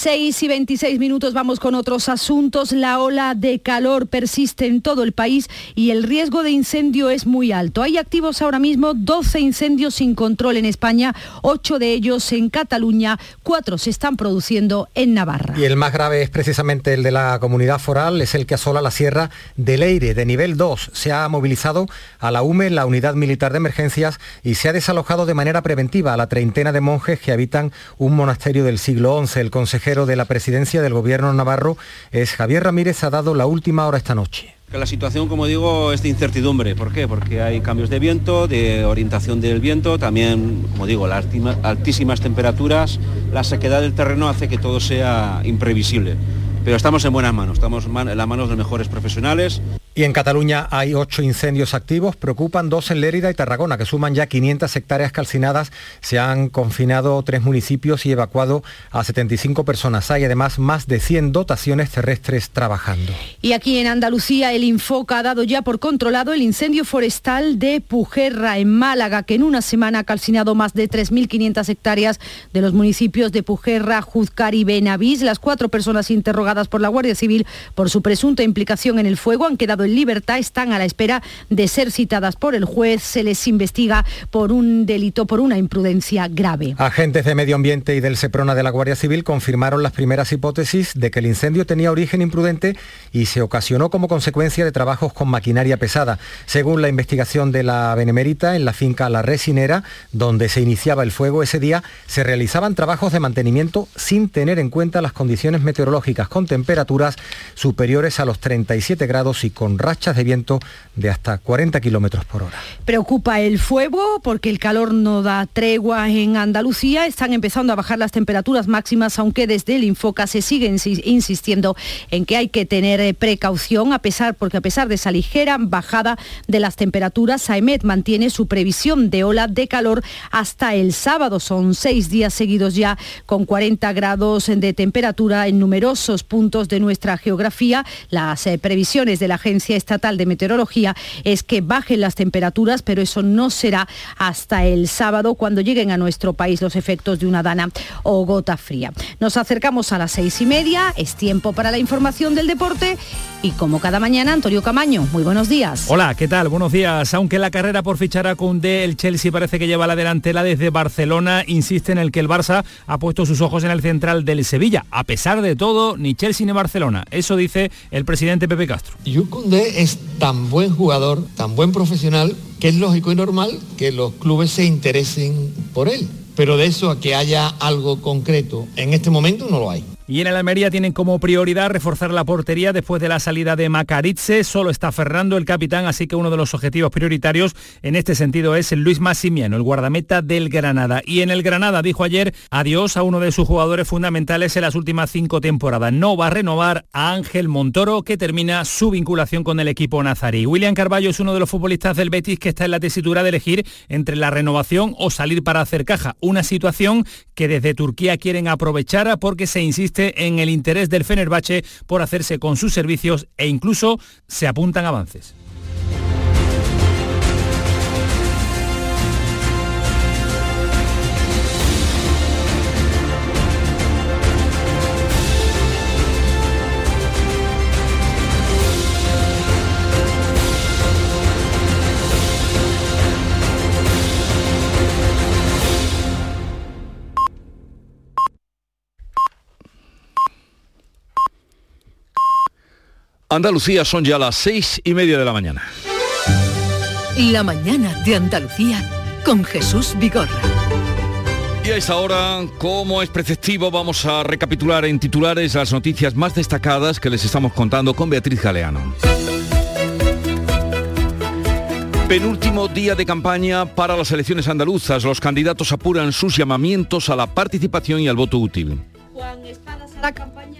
[SPEAKER 3] 6 y 26 minutos vamos con otros asuntos. La ola de calor persiste en todo el país y el riesgo de incendio es muy alto. Hay activos ahora mismo 12 incendios sin control en España, 8 de ellos en Cataluña, 4 se están produciendo en Navarra.
[SPEAKER 11] Y el más grave es precisamente el de la comunidad foral, es el que asola la sierra del Eire, de nivel 2. Se ha movilizado a la UME, la Unidad Militar de Emergencias, y se ha desalojado de manera preventiva a la treintena de monjes que habitan un monasterio del siglo XI. El consejero de la presidencia del gobierno navarro es Javier Ramírez, ha dado la última hora esta noche.
[SPEAKER 30] La situación, como digo, es de incertidumbre. ¿Por qué? Porque hay cambios de viento, de orientación del viento, también, como digo, las altísimas temperaturas, la sequedad del terreno hace que todo sea imprevisible. Pero estamos en buenas manos, estamos en las manos de mejores profesionales.
[SPEAKER 11] Y en Cataluña hay ocho incendios activos, preocupan dos en Lérida y Tarragona, que suman ya 500 hectáreas calcinadas. Se han confinado tres municipios y evacuado a 75 personas. Hay además más de 100 dotaciones terrestres trabajando.
[SPEAKER 3] Y aquí en Andalucía el Infoca ha dado ya por controlado el incendio forestal de Pujerra en Málaga, que en una semana ha calcinado más de 3.500 hectáreas de los municipios de Pujerra, Juzcar y Benavís. Las cuatro personas interrogadas por la Guardia Civil por su presunta implicación en el fuego han quedado en libertad están a la espera de ser citadas por el juez. Se les investiga por un delito, por una imprudencia grave.
[SPEAKER 11] Agentes de Medio Ambiente y del SEPRONA de la Guardia Civil confirmaron las primeras hipótesis de que el incendio tenía origen imprudente y se ocasionó como consecuencia de trabajos con maquinaria pesada. Según la investigación de la Benemérita, en la finca La Resinera, donde se iniciaba el fuego ese día, se realizaban trabajos de mantenimiento sin tener en cuenta las condiciones meteorológicas con temperaturas superiores a los 37 grados y con rachas de viento de hasta 40 kilómetros por hora.
[SPEAKER 3] Preocupa el fuego porque el calor no da tregua en Andalucía. Están empezando a bajar las temperaturas máximas, aunque desde el Infoca se sigue insistiendo en que hay que tener eh, precaución, a pesar, porque a pesar de esa ligera bajada de las temperaturas, AEMET mantiene su previsión de ola de calor hasta el sábado. Son seis días seguidos ya con 40 grados de temperatura en numerosos puntos de nuestra geografía. Las eh, previsiones de la Agencia Estatal de Meteorología es que bajen las temperaturas, pero eso no será hasta el sábado cuando lleguen a nuestro país los efectos de una dana o gota fría. Nos acercamos a las seis y media, es tiempo para la información del deporte y como cada mañana, Antonio Camaño, muy buenos días.
[SPEAKER 31] Hola, ¿qué tal? Buenos días. Aunque la carrera por fichar a Koundé, el Chelsea parece que lleva la delantera desde Barcelona, insiste en el que el Barça ha puesto sus ojos en el central del Sevilla. A pesar de todo, ni Chelsea ni Barcelona. Eso dice el presidente Pepe Castro
[SPEAKER 32] es tan buen jugador, tan buen profesional, que es lógico y normal que los clubes se interesen por él. Pero de eso a que haya algo concreto en este momento no lo hay.
[SPEAKER 31] Y en el Almería tienen como prioridad reforzar la portería después de la salida de Macaritze. Solo está Fernando, el capitán, así que uno de los objetivos prioritarios en este sentido es el Luis Massimiano, el guardameta del Granada. Y en el Granada dijo ayer adiós a uno de sus jugadores fundamentales en las últimas cinco temporadas. No va a renovar a Ángel Montoro, que termina su vinculación con el equipo nazarí. William Carballo es uno de los futbolistas del Betis que está en la tesitura de elegir entre la renovación o salir para hacer caja. Una situación que desde Turquía quieren aprovechar porque se insiste en el interés del Fenerbahce por hacerse con sus servicios e incluso se apuntan avances.
[SPEAKER 1] Andalucía son ya las seis y media de la mañana.
[SPEAKER 33] La mañana de Andalucía con Jesús Vigorra.
[SPEAKER 1] Y a esta hora, como es preceptivo, vamos a recapitular en titulares las noticias más destacadas que les estamos contando con Beatriz Galeano. Penúltimo día de campaña para las elecciones andaluzas. Los candidatos apuran sus llamamientos a la participación y al voto útil.
[SPEAKER 3] Juan la campaña.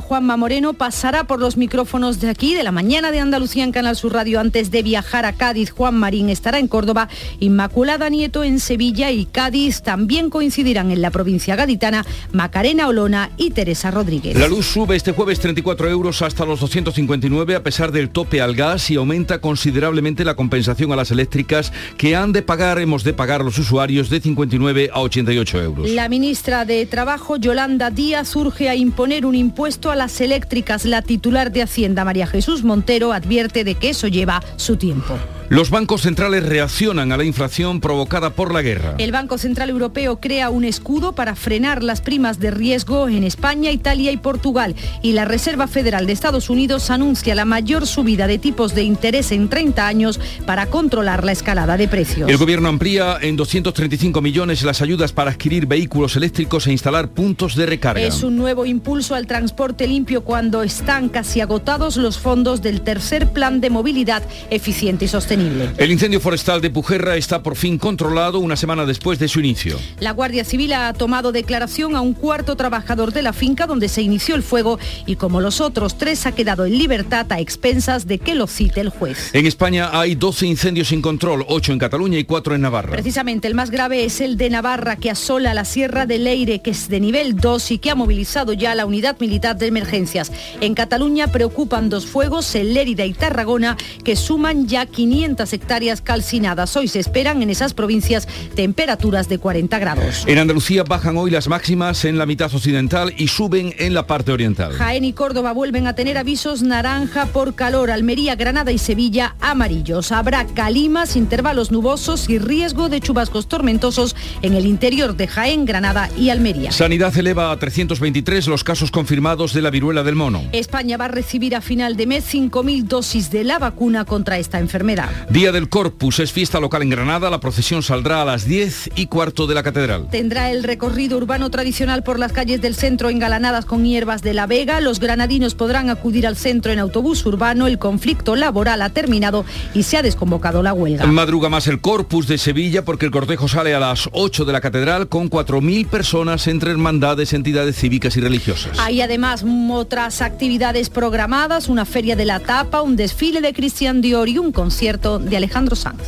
[SPEAKER 3] Juanma Moreno pasará por los micrófonos de aquí, de la mañana de Andalucía en Canal Sur Radio, antes de viajar a Cádiz. Juan Marín estará en Córdoba, Inmaculada Nieto en Sevilla y Cádiz. También coincidirán en la provincia gaditana Macarena Olona y Teresa Rodríguez.
[SPEAKER 1] La luz sube este jueves 34 euros hasta los 259 a pesar del tope al gas y aumenta considerablemente la compensación a las eléctricas que han de pagar, hemos de pagar los usuarios de 59 a 88 euros.
[SPEAKER 3] La ministra de Trabajo, Yolanda Díaz, urge a imponer un impuesto a las eléctricas. La titular de Hacienda, María Jesús Montero, advierte de que eso lleva su tiempo.
[SPEAKER 1] Los bancos centrales reaccionan a la inflación provocada por la guerra.
[SPEAKER 3] El Banco Central Europeo crea un escudo para frenar las primas de riesgo en España, Italia y Portugal. Y la Reserva Federal de Estados Unidos anuncia la mayor subida de tipos de interés en 30 años para controlar la escalada de precios.
[SPEAKER 1] El gobierno amplía en 235 millones las ayudas para adquirir vehículos eléctricos e instalar puntos de recarga.
[SPEAKER 3] Es un nuevo impulso al transporte limpio cuando están casi agotados los fondos del tercer plan de movilidad eficiente y sostenible.
[SPEAKER 1] El incendio forestal de Pujerra está por fin controlado una semana después de su inicio.
[SPEAKER 3] La Guardia Civil ha tomado declaración a un cuarto trabajador de la finca donde se inició el fuego y como los otros tres ha quedado en libertad a expensas de que lo cite el juez.
[SPEAKER 1] En España hay 12 incendios sin control, 8 en Cataluña y 4 en Navarra.
[SPEAKER 3] Precisamente el más grave es el de Navarra que asola la Sierra de Leire que es de nivel 2 y que ha movilizado ya la unidad militar de emergencias. En Cataluña preocupan dos fuegos, el Lérida y Tarragona, que suman ya 500 hectáreas calcinadas. Hoy se esperan en esas provincias temperaturas de 40 grados.
[SPEAKER 1] En Andalucía bajan hoy las máximas en la mitad occidental y suben en la parte oriental.
[SPEAKER 3] Jaén y Córdoba vuelven a tener avisos naranja por calor. Almería, Granada y Sevilla amarillos. Habrá calimas, intervalos nubosos y riesgo de chubascos tormentosos en el interior de Jaén, Granada y Almería.
[SPEAKER 1] Sanidad eleva a 323 los casos confirmados de la viruela del mono.
[SPEAKER 3] España va a recibir a final de mes 5.000 dosis de la vacuna contra esta enfermedad.
[SPEAKER 1] Día del Corpus es fiesta local en Granada. La procesión saldrá a las 10 y cuarto de la catedral.
[SPEAKER 3] Tendrá el recorrido urbano tradicional por las calles del centro engalanadas con hierbas de la Vega. Los granadinos podrán acudir al centro en autobús urbano. El conflicto laboral ha terminado y se ha desconvocado la huelga.
[SPEAKER 1] Madruga más el Corpus de Sevilla porque el cortejo sale a las 8 de la catedral con 4.000 personas entre hermandades, entidades cívicas y religiosas.
[SPEAKER 3] Hay además otras actividades programadas, una feria de la tapa, un desfile de Cristian Dior y un concierto de Alejandro Sanz.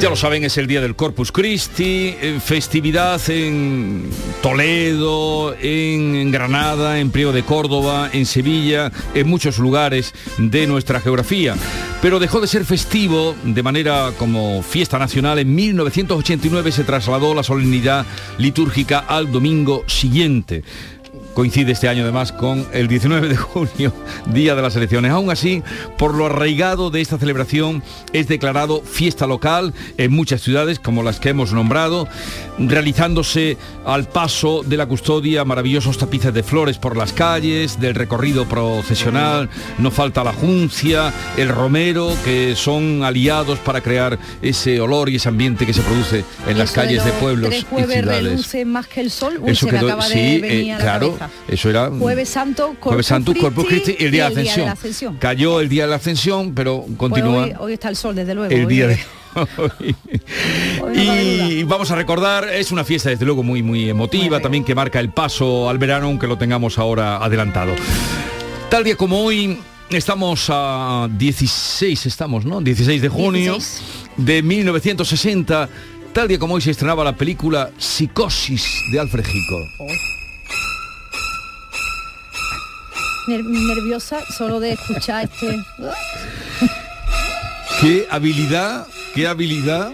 [SPEAKER 1] Ya lo saben, es el día del Corpus Christi, festividad en Toledo, en Granada, en Priego de Córdoba, en Sevilla, en muchos lugares de nuestra geografía. Pero dejó de ser festivo de manera como fiesta nacional. En 1989 se trasladó la solemnidad litúrgica al domingo siguiente coincide este año además con el 19 de junio, día de las elecciones. Aún así, por lo arraigado de esta celebración, es declarado fiesta local en muchas ciudades, como las que hemos nombrado, realizándose al paso de la custodia maravillosos tapices de flores por las calles, del recorrido procesional, no falta la juncia, el romero, que son aliados para crear ese olor y ese ambiente que se produce en las
[SPEAKER 3] Eso
[SPEAKER 1] calles de,
[SPEAKER 3] los
[SPEAKER 1] pueblos
[SPEAKER 3] tres
[SPEAKER 1] y ciudades.
[SPEAKER 3] más que el sol. Uy,
[SPEAKER 1] Eso
[SPEAKER 3] se me
[SPEAKER 1] quedó-
[SPEAKER 3] acaba
[SPEAKER 1] sí,
[SPEAKER 3] de
[SPEAKER 1] eh,
[SPEAKER 3] venir a la
[SPEAKER 1] claro,
[SPEAKER 3] cabeza.
[SPEAKER 1] Eso era
[SPEAKER 3] Jueves Santo, Corpus
[SPEAKER 1] Jueves Santo, Corpus Christi y el día,
[SPEAKER 3] y
[SPEAKER 1] de, ascensión.
[SPEAKER 3] Ascensión.
[SPEAKER 1] Cayó el día de la ascensión, pero continúa
[SPEAKER 3] Pues hoy, hoy está el sol, desde luego.
[SPEAKER 1] el
[SPEAKER 3] hoy-
[SPEAKER 1] día de. Y vamos a recordar, es una fiesta desde luego muy muy emotiva, también que marca el paso al verano, aunque lo tengamos ahora adelantado. Tal día como hoy, estamos a 16, estamos, ¿no? 16 de junio
[SPEAKER 3] 16.
[SPEAKER 1] de 1960. Tal día como hoy se estrenaba la película Psicosis de Alfred Hitchcock.
[SPEAKER 3] Ner- nerviosa solo de escuchar este...
[SPEAKER 1] Qué habilidad, qué habilidad,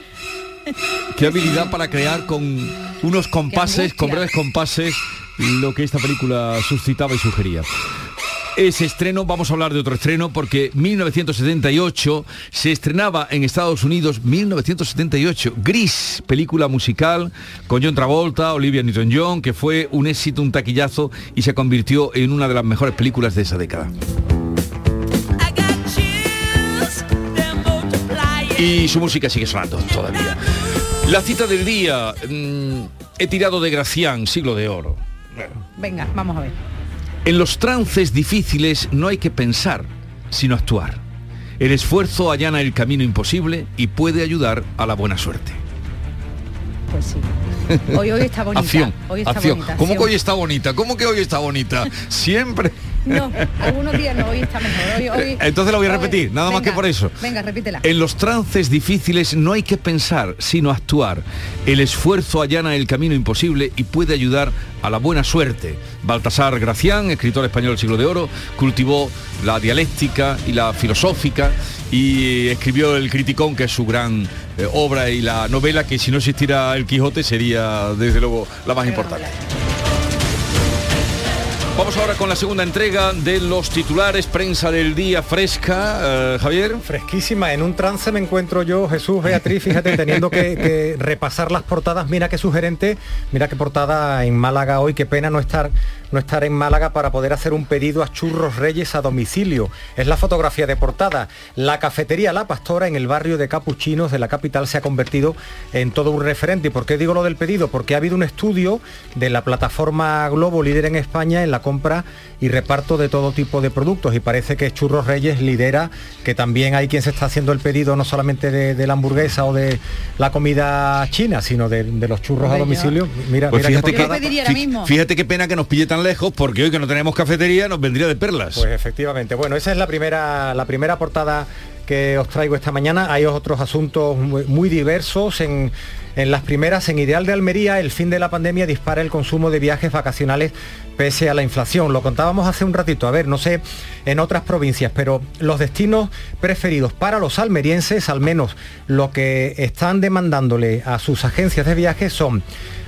[SPEAKER 1] qué habilidad para crear con unos compases, con breves compases, lo que esta película suscitaba y sugería. Ese estreno, vamos a hablar de otro estreno, porque 1978 se estrenaba en Estados Unidos, 1978, Gris, película musical con John Travolta, Olivia Newton-John, que fue un éxito, un taquillazo y se convirtió en una de las mejores películas de esa década. Y su música sigue sonando todavía. La cita del día, mm, he tirado de Gracián, siglo de oro.
[SPEAKER 3] Venga, vamos a ver.
[SPEAKER 1] En los trances difíciles no hay que pensar, sino actuar. El esfuerzo allana el camino imposible y puede ayudar a la buena suerte.
[SPEAKER 3] Pues sí. Hoy, hoy está bonita.
[SPEAKER 1] Acción,
[SPEAKER 3] hoy está
[SPEAKER 1] acción.
[SPEAKER 3] bonita.
[SPEAKER 1] ¿Cómo que hoy está bonita? ¿Cómo que hoy está bonita? Siempre.
[SPEAKER 3] No, algunos días no, hoy está mejor. Hoy, hoy-
[SPEAKER 1] Entonces lo voy a repetir, nada más que por eso.
[SPEAKER 3] Venga, repítela.
[SPEAKER 1] En los trances difíciles no hay que pensar, sino actuar. El esfuerzo allana el camino imposible y puede ayudar a la buena suerte. Baltasar Gracián, escritor español del siglo de oro, cultivó la dialéctica y la filosófica y escribió El Criticón, que es su gran eh, obra y la novela que si no existiera El Quijote sería desde luego la más importante. Vamos ahora con la segunda entrega de los titulares, prensa del día fresca. Eh, Javier.
[SPEAKER 11] Fresquísima, en un trance me encuentro yo, Jesús, Beatriz, fíjate, teniendo que, repasar las portadas, mira qué sugerente, mira qué portada en Málaga hoy, qué pena no estar, no estar en Málaga para poder hacer un pedido a Churros Reyes a domicilio. Es la fotografía de portada. La cafetería La Pastora en el barrio de Capuchinos de la capital se ha convertido en todo un referente. ¿Y por qué digo lo del pedido? Porque ha habido un estudio de la plataforma Globo, líder en España, en la compra y reparto de todo tipo de productos y parece que Churros Reyes lidera que también hay quien se está haciendo el pedido no solamente de, de la hamburguesa o de la comida china, sino de, de los churros a domicilio. Mira,
[SPEAKER 1] Pues
[SPEAKER 11] mira qué
[SPEAKER 1] fíjate que,
[SPEAKER 11] portada.
[SPEAKER 1] fí- fíjate qué pena que nos pille tan lejos porque hoy que no tenemos cafetería nos vendría de perlas.
[SPEAKER 11] Pues efectivamente. Bueno, esa es la primera, la primera portada que os traigo esta mañana. Hay otros asuntos muy, muy diversos. En, en las primeras, en Ideal de Almería, el fin de la pandemia dispara el consumo de viajes vacacionales pese a la inflación. Lo contábamos hace un ratito, a ver, no sé en otras provincias, pero los destinos preferidos para los almerienses, al menos lo que están demandándole a sus agencias de viajes son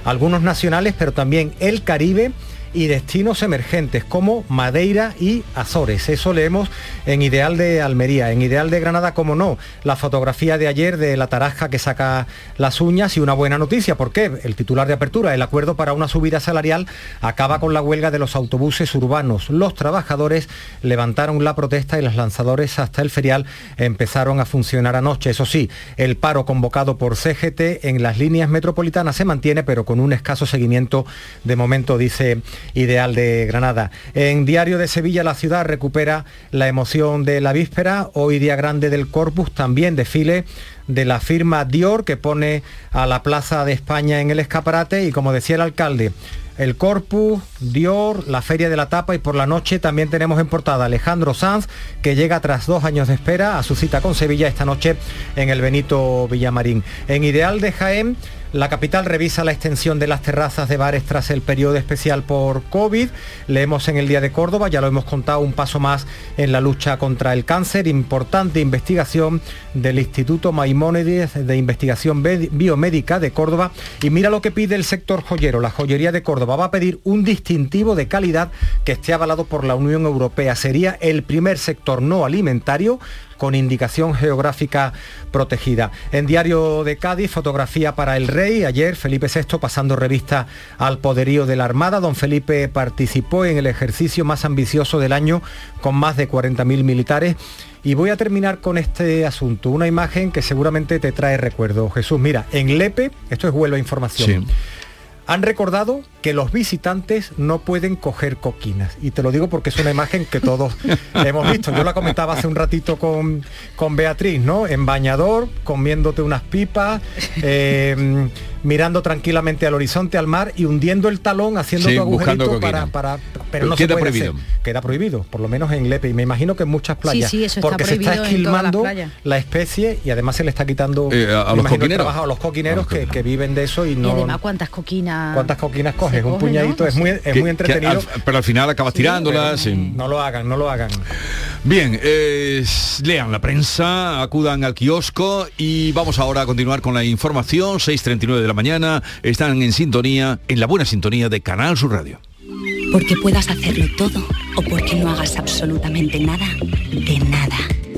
[SPEAKER 11] algunos nacionales, pero también el Caribe y destinos emergentes como Madeira y Azores. Eso leemos en Ideal de Almería, en Ideal de Granada, como no, la fotografía de ayer de la tarasca que saca las uñas y una buena noticia, porque el titular de apertura, el acuerdo para una subida salarial acaba con la huelga de los autobuses urbanos. Los trabajadores levantaron la protesta y los lanzadores hasta el ferial empezaron a funcionar anoche. Eso sí, el paro convocado por CGT en las líneas metropolitanas se mantiene, pero con un escaso seguimiento de momento, dice Ideal de Granada. En Diario de Sevilla, la ciudad recupera la emoción de la víspera. Hoy día grande del Corpus, también desfile de la firma Dior que pone a la Plaza de España en el escaparate y como decía el alcalde, el Corpus, Dior, la Feria de la Tapa y por la noche también tenemos en portada Alejandro Sanz que llega tras dos años de espera a su cita con Sevilla esta noche en el Benito Villamarín. En Ideal de Jaén, La capital revisa la extensión de las terrazas de bares tras el periodo especial por COVID. Leemos en el Día de Córdoba, ya lo hemos contado, un paso más en la lucha contra el cáncer. Importante investigación del Instituto Maimónides de Investigación Biomédica de Córdoba. Y mira lo que pide el sector joyero. La joyería de Córdoba va a pedir un distintivo de calidad que esté avalado por la Unión Europea. Sería el primer sector no alimentario con indicación geográfica protegida. En Diario de Cádiz, fotografía para el rey. Ayer Felipe VI pasando revista al poderío de la Armada. Don Felipe participó en el ejercicio más ambicioso del año con más de 40.000 militares. Y voy a terminar con este asunto, una imagen que seguramente te trae recuerdo. Jesús, mira, en Lepe, esto es Huelva Información. Han recordado que los visitantes no pueden coger coquinas. Y te lo digo porque es una imagen que todos hemos visto. Yo la comentaba hace un ratito con, con Beatriz, ¿no? En bañador, comiéndote unas pipas, eh, mirando tranquilamente al horizonte, al mar y hundiendo el talón, haciendo tu agujerito para, para, Pero no queda prohibido. Queda prohibido, por lo menos en Lepe. Y me imagino que en muchas playas. porque se está esquilmando la especie y además se le está quitando
[SPEAKER 34] eh, a, los coquineros.
[SPEAKER 11] a los coquineros que, que, viven de eso y no.
[SPEAKER 3] Y además cuántas coquinas.
[SPEAKER 11] ¿Cuántas coquinas coges? Un puñadito, es muy, es muy entretenido.
[SPEAKER 34] pero al final acabas tirándolas.
[SPEAKER 11] No lo hagan, no lo hagan.
[SPEAKER 34] Bien, lean la prensa, acudan al kiosco y vamos ahora a continuar con la información. 6.39 de la mañana, están en sintonía, en la buena sintonía de Canal Sur Radio.
[SPEAKER 35] Porque puedas hacerlo todo o porque no hagas absolutamente nada, de nada.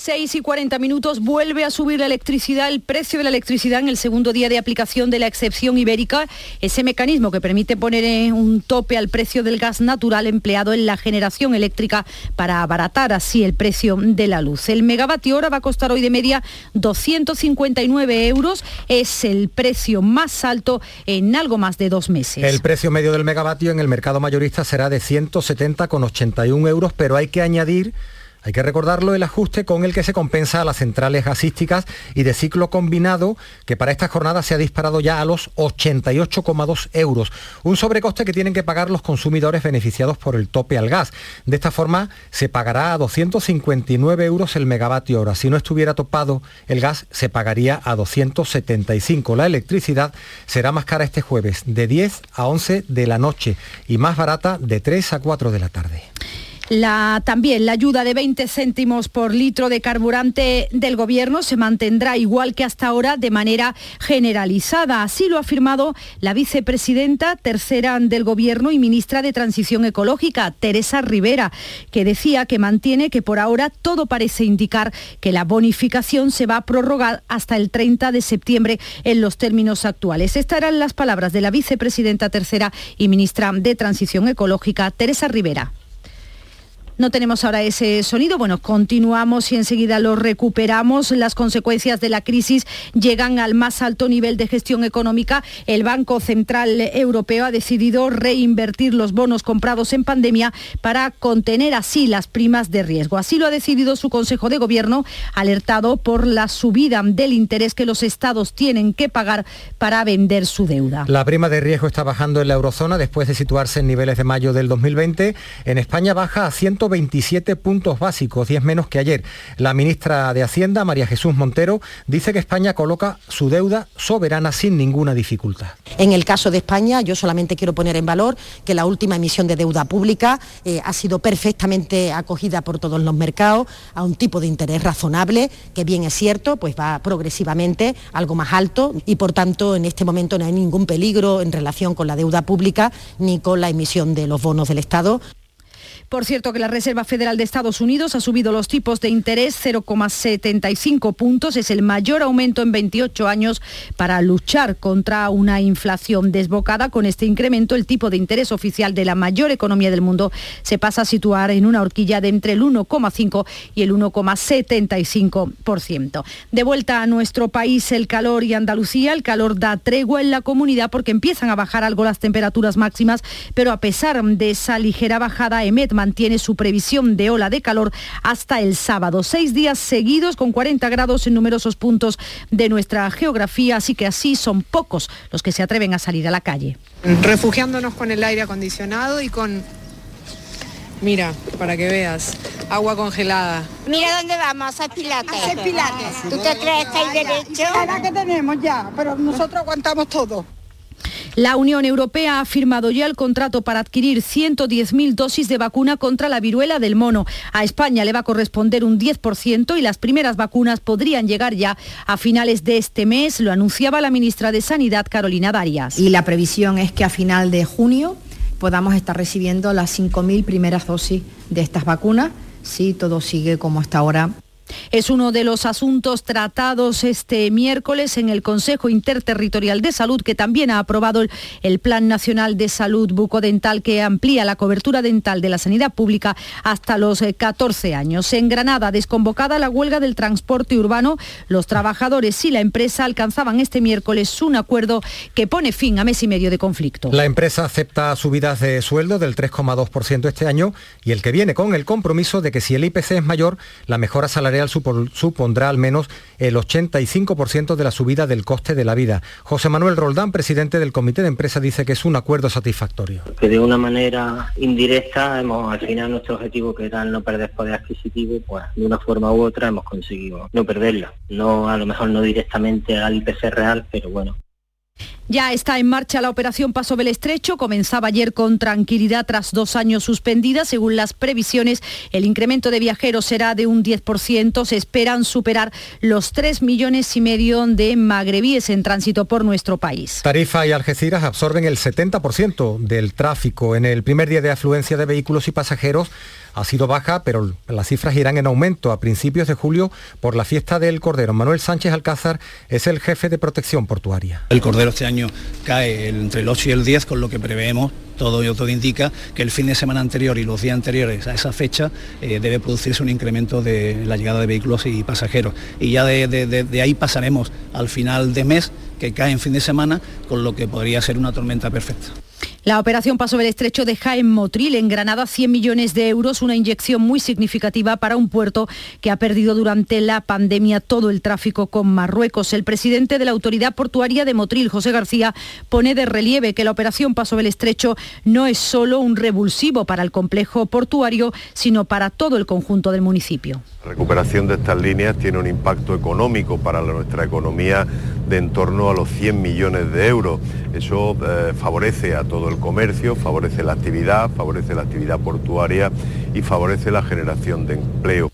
[SPEAKER 3] 6 y 40 minutos vuelve a subir la electricidad, el precio de la electricidad en el segundo día de aplicación de la excepción ibérica, ese mecanismo que permite poner un tope al precio del gas natural empleado en la generación eléctrica para abaratar así el precio de la luz. El megavatio hora va a costar hoy de media 259 euros, es el precio más alto en algo más de dos meses.
[SPEAKER 11] El precio medio del megavatio en el mercado mayorista será de 170,81 euros, pero hay que añadir hay que recordarlo el ajuste con el que se compensa a las centrales gasísticas y de ciclo combinado, que para esta jornada se ha disparado ya a los 88,2 euros. Un sobrecoste que tienen que pagar los consumidores beneficiados por el tope al gas. De esta forma se pagará a 259 euros el megavatio hora. Si no estuviera topado el gas, se pagaría a 275. La electricidad será más cara este jueves, de 10 a 11 de la noche y más barata de 3 a 4 de la tarde.
[SPEAKER 3] La, también la ayuda de 20 céntimos por litro de carburante del Gobierno se mantendrá igual que hasta ahora de manera generalizada. Así lo ha afirmado la vicepresidenta tercera del Gobierno y ministra de Transición Ecológica, Teresa Rivera, que decía que mantiene que por ahora todo parece indicar que la bonificación se va a prorrogar hasta el 30 de septiembre en los términos actuales. Estas eran las palabras de la vicepresidenta tercera y ministra de Transición Ecológica, Teresa Rivera. No tenemos ahora ese sonido. Bueno, continuamos y enseguida lo recuperamos. Las consecuencias de la crisis llegan al más alto nivel de gestión económica. El Banco Central Europeo ha decidido reinvertir los bonos comprados en pandemia para contener así las primas de riesgo. Así lo ha decidido su Consejo de Gobierno, alertado por la subida del interés que los estados tienen que pagar para vender su deuda.
[SPEAKER 11] La prima de riesgo está bajando en la eurozona después de situarse en niveles de mayo del 2020. En España baja a 100 27 puntos básicos, 10 menos que ayer. La ministra de Hacienda, María Jesús Montero, dice que España coloca su deuda soberana sin ninguna dificultad.
[SPEAKER 36] En el caso de España, yo solamente quiero poner en valor que la última emisión de deuda pública eh, ha sido perfectamente acogida por todos los mercados a un tipo de interés razonable, que bien es cierto, pues va progresivamente algo más alto y por tanto en este momento no hay ningún peligro en relación con la deuda pública ni con la emisión de los bonos del Estado.
[SPEAKER 3] Por cierto que la Reserva Federal de Estados Unidos ha subido los tipos de interés 0,75 puntos, es el mayor aumento en 28 años para luchar contra una inflación desbocada. Con este incremento, el tipo de interés oficial de la mayor economía del mundo se pasa a situar en una horquilla de entre el 1,5 y el 1,75%. De vuelta a nuestro país, el calor y Andalucía, el calor da tregua en la comunidad porque empiezan a bajar algo las temperaturas máximas, pero a pesar de esa ligera bajada, EMET mantiene su previsión de ola de calor hasta el sábado. Seis días seguidos con 40 grados en numerosos puntos de nuestra geografía, así que así son pocos los que se atreven a salir a la calle.
[SPEAKER 37] Refugiándonos con el aire acondicionado y con Mira, para que veas, agua congelada.
[SPEAKER 27] Mira dónde vamos, a hacer pilates.
[SPEAKER 26] Hacer pilates.
[SPEAKER 27] ¿Tú te crees que hay derecho?
[SPEAKER 26] La que tenemos ya, pero nosotros aguantamos todo.
[SPEAKER 3] La Unión Europea ha firmado ya el contrato para adquirir 110.000 dosis de vacuna contra la viruela del mono. A España le va a corresponder un 10% y las primeras vacunas podrían llegar ya a finales de este mes, lo anunciaba la ministra de Sanidad, Carolina Darias.
[SPEAKER 38] Y la previsión es que a final de junio podamos estar recibiendo las 5.000 primeras dosis de estas vacunas, si todo sigue como hasta ahora
[SPEAKER 3] es uno de los asuntos tratados este miércoles en el Consejo Interterritorial de Salud, que también ha aprobado el Plan Nacional de Salud Bucodental, que amplía la cobertura dental de la sanidad pública hasta los 14 eh, años. En Granada, desconvocada la huelga del transporte urbano, los trabajadores y la empresa alcanzaban este miércoles un acuerdo que pone fin a mes y medio de conflicto.
[SPEAKER 11] La empresa acepta subidas de sueldo del 3,2% este año y el que viene con el compromiso de que si el IPC es mayor, la mejora salarial supondrá al menos el 85% de la subida del coste de la vida. José Manuel Roldán, presidente del Comité de Empresa, dice que es un acuerdo satisfactorio.
[SPEAKER 39] Que de una manera indirecta hemos al final nuestro objetivo que era no perder poder adquisitivo, pues de una forma u otra hemos conseguido no perderlo. No a lo mejor no directamente al IPC real, pero bueno,
[SPEAKER 3] ya está en marcha la operación Paso del Estrecho. Comenzaba ayer con tranquilidad tras dos años suspendida. Según las previsiones, el incremento de viajeros será de un 10%. Se esperan superar los 3 millones y medio de magrebíes en tránsito por nuestro país.
[SPEAKER 11] Tarifa y Algeciras absorben el 70% del tráfico. En el primer día de afluencia de vehículos y pasajeros ha sido baja, pero las cifras irán en aumento a principios de julio por la fiesta del Cordero. Manuel Sánchez Alcázar es el jefe de protección portuaria.
[SPEAKER 40] El Cordero este año cae entre el 8 y el 10, con lo que preveemos todo, todo indica que el fin de semana anterior y los días anteriores a esa fecha eh, debe producirse un incremento de la llegada de vehículos y pasajeros. Y ya de ahí pasaremos al final de mes, que cae en fin de semana, con lo que podría ser una tormenta perfecta.
[SPEAKER 3] La operación Paso del Estrecho deja en Motril, en Granada, 100 millones de euros, una inyección muy significativa para un puerto que ha perdido durante la pandemia todo el tráfico con Marruecos. El presidente de la Autoridad Portuaria de Motril, José García, pone de relieve que la operación Paso del Estrecho no es solo un revulsivo para el complejo portuario, sino para todo el conjunto del municipio.
[SPEAKER 41] La recuperación de estas líneas tiene un impacto económico para nuestra economía de en torno a los 100 millones de euros. Eso eh, favorece a todo el comercio, favorece la actividad, favorece la actividad portuaria y favorece la generación de empleo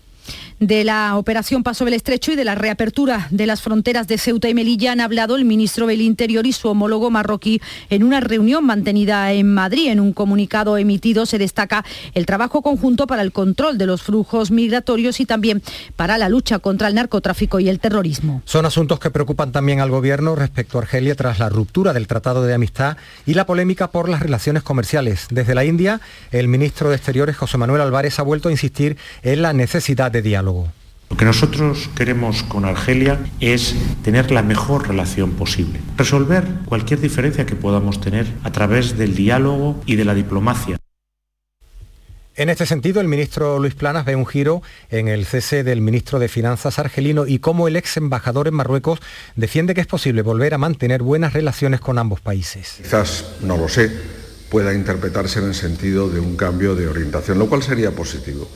[SPEAKER 3] de la operación Paso del Estrecho y de la reapertura de las fronteras de Ceuta y Melilla han hablado el ministro del Interior y su homólogo marroquí en una reunión mantenida en Madrid. En un comunicado emitido se destaca el trabajo conjunto para el control de los flujos migratorios y también para la lucha contra el narcotráfico y el terrorismo.
[SPEAKER 11] Son asuntos que preocupan también al gobierno respecto a Argelia tras la ruptura del Tratado de Amistad y la polémica por las relaciones comerciales. Desde la India, el ministro de Exteriores, José Manuel Álvarez, ha vuelto a insistir en la necesidad de diálogo.
[SPEAKER 42] Lo que nosotros queremos con Argelia es tener la mejor relación posible, resolver cualquier diferencia que podamos tener a través del diálogo y de la diplomacia.
[SPEAKER 11] En este sentido, el ministro Luis Planas ve un giro en el cese del ministro de Finanzas argelino y cómo el ex embajador en Marruecos defiende que es posible volver a mantener buenas relaciones con ambos países.
[SPEAKER 43] Quizás, no lo sé, pueda interpretarse en el sentido de un cambio de orientación, lo cual sería positivo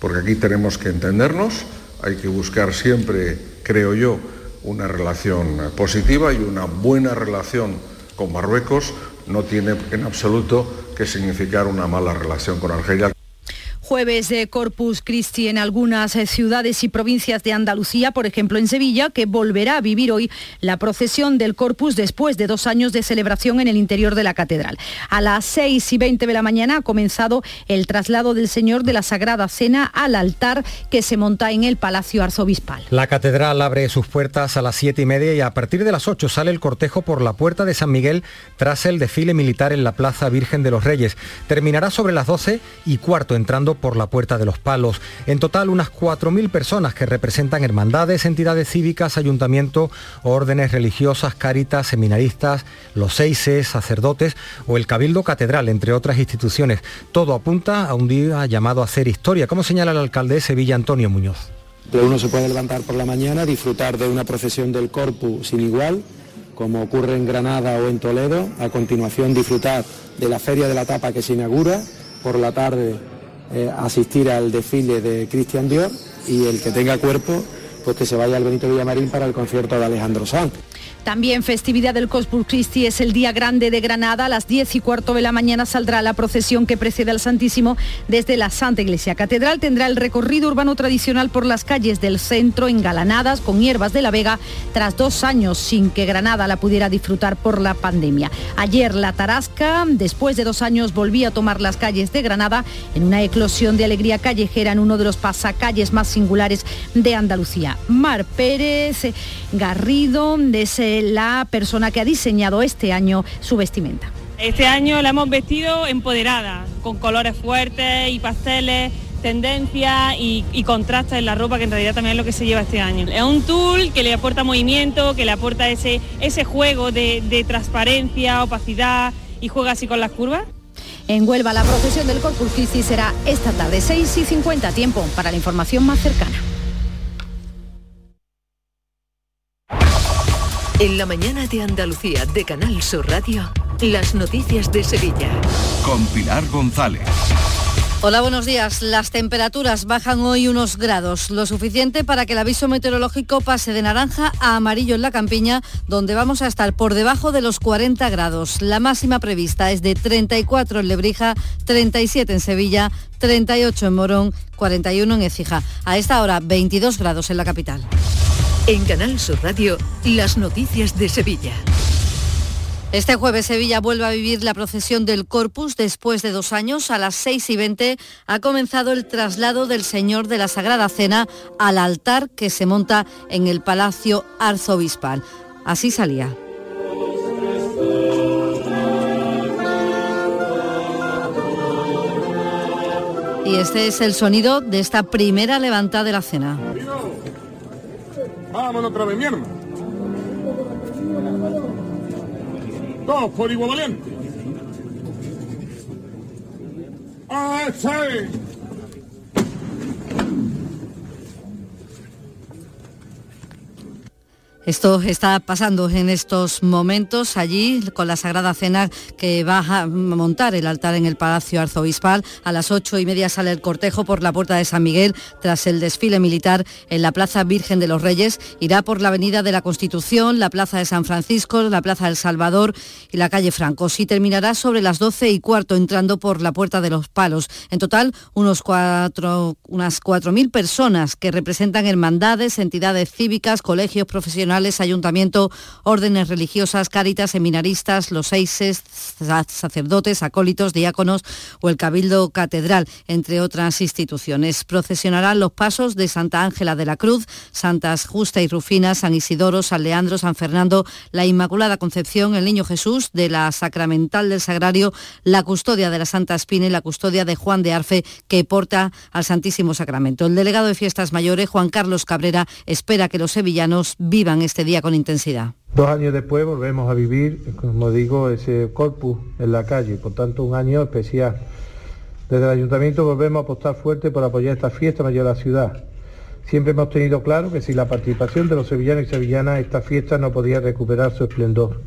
[SPEAKER 43] porque aquí tenemos que entendernos, hay que buscar siempre, creo yo, una relación positiva y una buena relación con Marruecos no tiene en absoluto que significar una mala relación con Argelia.
[SPEAKER 3] Jueves de Corpus Christi en algunas eh, ciudades y provincias de Andalucía, por ejemplo en Sevilla, que volverá a vivir hoy la procesión del Corpus después de dos años de celebración en el interior de la catedral. A las 6 y 20 de la mañana ha comenzado el traslado del Señor de la Sagrada Cena al altar que se monta en el Palacio Arzobispal.
[SPEAKER 11] La catedral abre sus puertas a las 7 y media y a partir de las 8 sale el cortejo por la puerta de San Miguel tras el desfile militar en la Plaza Virgen de los Reyes. Terminará sobre las 12 y cuarto entrando por la Puerta de los Palos. En total unas 4.000 personas que representan hermandades, entidades cívicas, ayuntamientos, órdenes religiosas, cáritas, seminaristas, los seises, sacerdotes o el Cabildo Catedral, entre otras instituciones. Todo apunta a un día llamado a hacer historia, como señala el alcalde de Sevilla, Antonio Muñoz.
[SPEAKER 44] Uno se puede levantar por la mañana, disfrutar de una procesión del Corpus sin igual, como ocurre en Granada o en Toledo, a continuación disfrutar de la Feria de la Tapa que se inaugura, por la tarde eh, asistir al desfile de Cristian Dior y el que tenga cuerpo, pues que se vaya al Benito Villamarín para el concierto de Alejandro Sanz.
[SPEAKER 3] También festividad del Corpus Christi es el día grande de Granada. A las 10 y cuarto de la mañana saldrá la procesión que precede al Santísimo desde la Santa Iglesia Catedral. Tendrá el recorrido urbano tradicional por las calles del centro engalanadas con hierbas de la Vega tras dos años sin que Granada la pudiera disfrutar por la pandemia. Ayer la Tarasca, después de dos años, volvía a tomar las calles de Granada en una eclosión de alegría callejera en uno de los pasacalles más singulares de Andalucía. Mar Pérez Garrido, de ese la persona que ha diseñado este año su vestimenta.
[SPEAKER 29] Este año la hemos vestido empoderada, con colores fuertes y pasteles, tendencia y, y contrastes en la ropa, que en realidad también es lo que se lleva este año. Es un tool que le aporta movimiento, que le aporta ese, ese juego de, de transparencia, opacidad y juega así con las curvas.
[SPEAKER 3] En Huelva la procesión del Corpus Christi será esta tarde 6 y 50 tiempo para la información más cercana.
[SPEAKER 2] En la mañana de Andalucía de Canal Sur Radio, las noticias de Sevilla.
[SPEAKER 14] Con Pilar González.
[SPEAKER 45] Hola, buenos días. Las temperaturas bajan hoy unos grados, lo suficiente para que el aviso meteorológico pase de naranja a amarillo en la campiña, donde vamos a estar por debajo de los 40 grados. La máxima prevista es de 34 en Lebrija, 37 en Sevilla, 38 en Morón, 41 en Écija. A esta hora, 22 grados en la capital.
[SPEAKER 2] En Canal Sur Radio, las noticias de Sevilla.
[SPEAKER 45] Este jueves Sevilla vuelve a vivir la procesión del Corpus después de dos años. A las 6 y 20 ha comenzado el traslado del Señor de la Sagrada Cena al altar que se monta en el Palacio Arzobispal. Así salía. Y este es el sonido de esta primera levantada de la cena.
[SPEAKER 46] Vámonos otra vez, mi hermano. Todos por igual valiente. ¡Ah, esa es!
[SPEAKER 45] Esto está pasando en estos momentos allí con la Sagrada Cena que va a montar el altar en el Palacio Arzobispal. A las ocho y media sale el cortejo por la Puerta de San Miguel tras el desfile militar en la Plaza Virgen de los Reyes. Irá por la Avenida de la Constitución, la Plaza de San Francisco, la Plaza del Salvador y la calle Franco. Y terminará sobre las doce y cuarto entrando por la Puerta de los Palos. En total, unos cuatro, unas cuatro mil personas que representan hermandades, entidades cívicas, colegios profesionales ayuntamiento, órdenes religiosas, cáritas, seminaristas, los seises, sacerdotes, acólitos, diáconos o el Cabildo Catedral, entre otras instituciones. Procesionarán los pasos de Santa Ángela de la Cruz, Santas Justa y Rufina, San Isidoro, San Leandro, San Fernando, la Inmaculada Concepción, el Niño Jesús, de la Sacramental del Sagrario, la custodia de la Santa Espina y la custodia de Juan de Arfe, que porta al Santísimo Sacramento. El delegado de Fiestas Mayores, Juan Carlos Cabrera, espera que los sevillanos vivan este día con intensidad.
[SPEAKER 47] Dos años después volvemos a vivir, como digo, ese corpus en la calle, por tanto un año especial. Desde el ayuntamiento volvemos a apostar fuerte por apoyar esta fiesta mayor de la ciudad. Siempre hemos tenido claro que sin la participación de los sevillanos y sevillanas esta fiesta no podía recuperar su esplendor.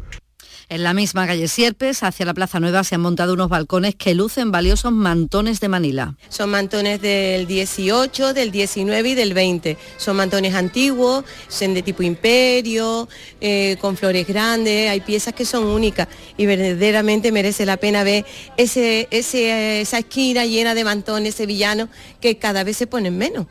[SPEAKER 45] En la misma calle Sierpes, hacia la Plaza Nueva, se han montado unos balcones que lucen valiosos mantones de Manila.
[SPEAKER 48] Son mantones del 18, del 19 y del 20. Son mantones antiguos, son de tipo imperio, eh, con flores grandes, hay piezas que son únicas y verdaderamente merece la pena ver ese, esa esquina llena de mantones sevillanos que cada vez se ponen menos.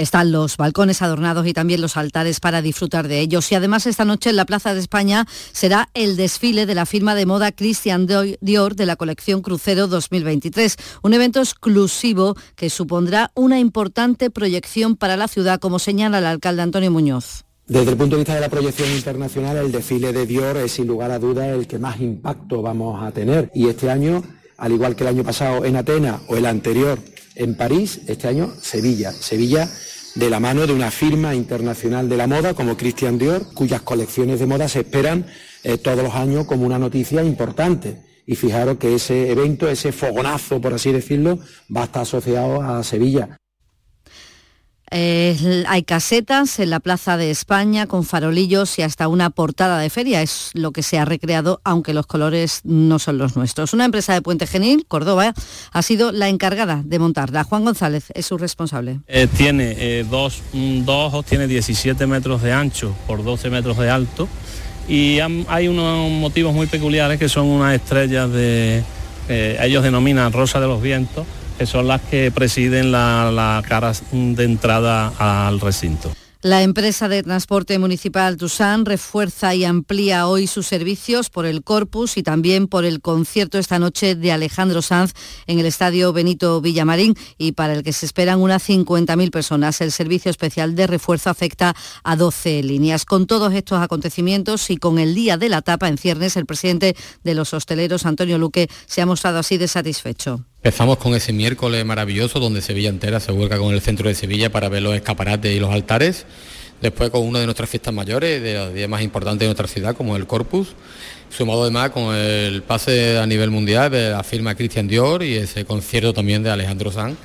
[SPEAKER 45] Están los balcones adornados y también los altares para disfrutar de ellos. Y además esta noche en la Plaza de España será el desfile de la firma de moda Christian Dior de la colección Crucero 2023. Un evento exclusivo que supondrá una importante proyección para la ciudad, como señala el alcalde Antonio Muñoz.
[SPEAKER 44] Desde el punto de vista de la proyección internacional, el desfile de Dior es sin lugar a dudas el que más impacto vamos a tener. Y este año, al igual que el año pasado en Atenas o el anterior en París, este año Sevilla. Sevilla de la mano de una firma internacional de la moda como Christian Dior, cuyas colecciones de moda se esperan eh, todos los años como una noticia importante. Y fijaros que ese evento, ese fogonazo, por así decirlo, va a estar asociado a Sevilla.
[SPEAKER 45] Eh, hay casetas en la Plaza de España con farolillos y hasta una portada de feria. Es lo que se ha recreado, aunque los colores no son los nuestros. Una empresa de Puente Genil, Córdoba, ha sido la encargada de montarla. Juan González es su responsable.
[SPEAKER 49] Eh, tiene eh, dos, ojos, tiene 17 metros de ancho por 12 metros de alto y hay unos motivos muy peculiares que son unas estrellas de, ellos denominan Rosa de los Vientos que son las que presiden la, cara de entrada al recinto.
[SPEAKER 45] La empresa de transporte municipal Tusan refuerza y amplía hoy sus servicios por el Corpus y también por el concierto esta noche de Alejandro Sanz en el Estadio Benito Villamarín y para el que se esperan unas 50.000 personas. El servicio especial de refuerzo afecta a 12 líneas. Con todos estos acontecimientos y con el día de la tapa en ciernes, el presidente de los hosteleros, Antonio Luque, se ha mostrado así de satisfecho.
[SPEAKER 50] Empezamos con ese miércoles maravilloso donde Sevilla entera se vuelca con el centro de Sevilla para ver los escaparates y los altares. Después con una de nuestras fiestas mayores, de las días más importantes de nuestra ciudad, como el Corpus. Sumado además con el pase a nivel mundial de la firma Christian Dior y ese concierto también de Alejandro Sanz.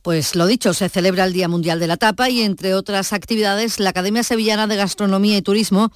[SPEAKER 45] Pues lo dicho, se celebra el Día Mundial de la Tapa y entre otras actividades, la Academia Sevillana de Gastronomía y Turismo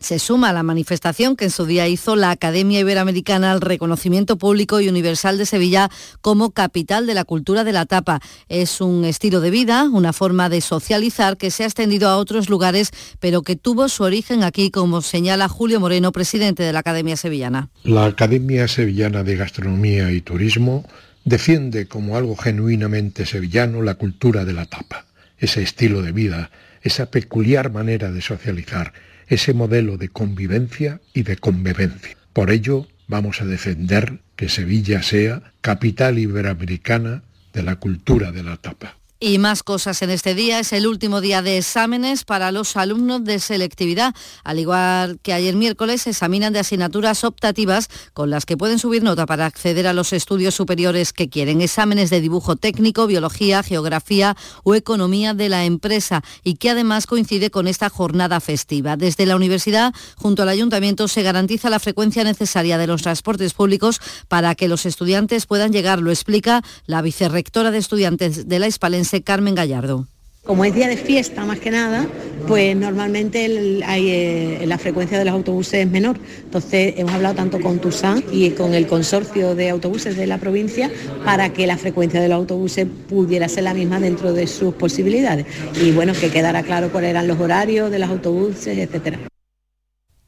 [SPEAKER 45] se suma a la manifestación que en su día hizo la Academia Iberoamericana al reconocimiento público y universal de Sevilla como capital de la cultura de la tapa. Es un estilo de vida, una forma de socializar que se ha extendido a otros lugares, pero que tuvo su origen aquí, como señala Julio Moreno, presidente de la Academia Sevillana.
[SPEAKER 43] La Academia Sevillana de Gastronomía y Turismo defiende como algo genuinamente sevillano la cultura de la tapa, ese estilo de vida, esa peculiar manera de socializar ese modelo de convivencia y de convivencia. Por ello, vamos a defender que Sevilla sea capital iberoamericana de la cultura de la tapa.
[SPEAKER 45] Y más cosas en este día. Es el último día de exámenes para los alumnos de selectividad. Al igual que ayer miércoles, examinan de asignaturas optativas con las que pueden subir nota para acceder a los estudios superiores que quieren. Exámenes de dibujo técnico, biología, geografía o economía de la empresa y que además coincide con esta jornada festiva. Desde la universidad, junto al ayuntamiento, se garantiza la frecuencia necesaria de los transportes públicos para que los estudiantes puedan llegar. Lo explica la vicerrectora de estudiantes de la Hispalense Carmen Gallardo.
[SPEAKER 51] Como es día de fiesta más que nada, pues normalmente eh, la frecuencia de los autobuses es menor. Entonces hemos hablado tanto con TUSAN y con el consorcio de autobuses de la provincia para que la frecuencia de los autobuses pudiera ser la misma dentro de sus posibilidades. Y bueno, que quedara claro cuáles eran los horarios de los autobuses, etcétera.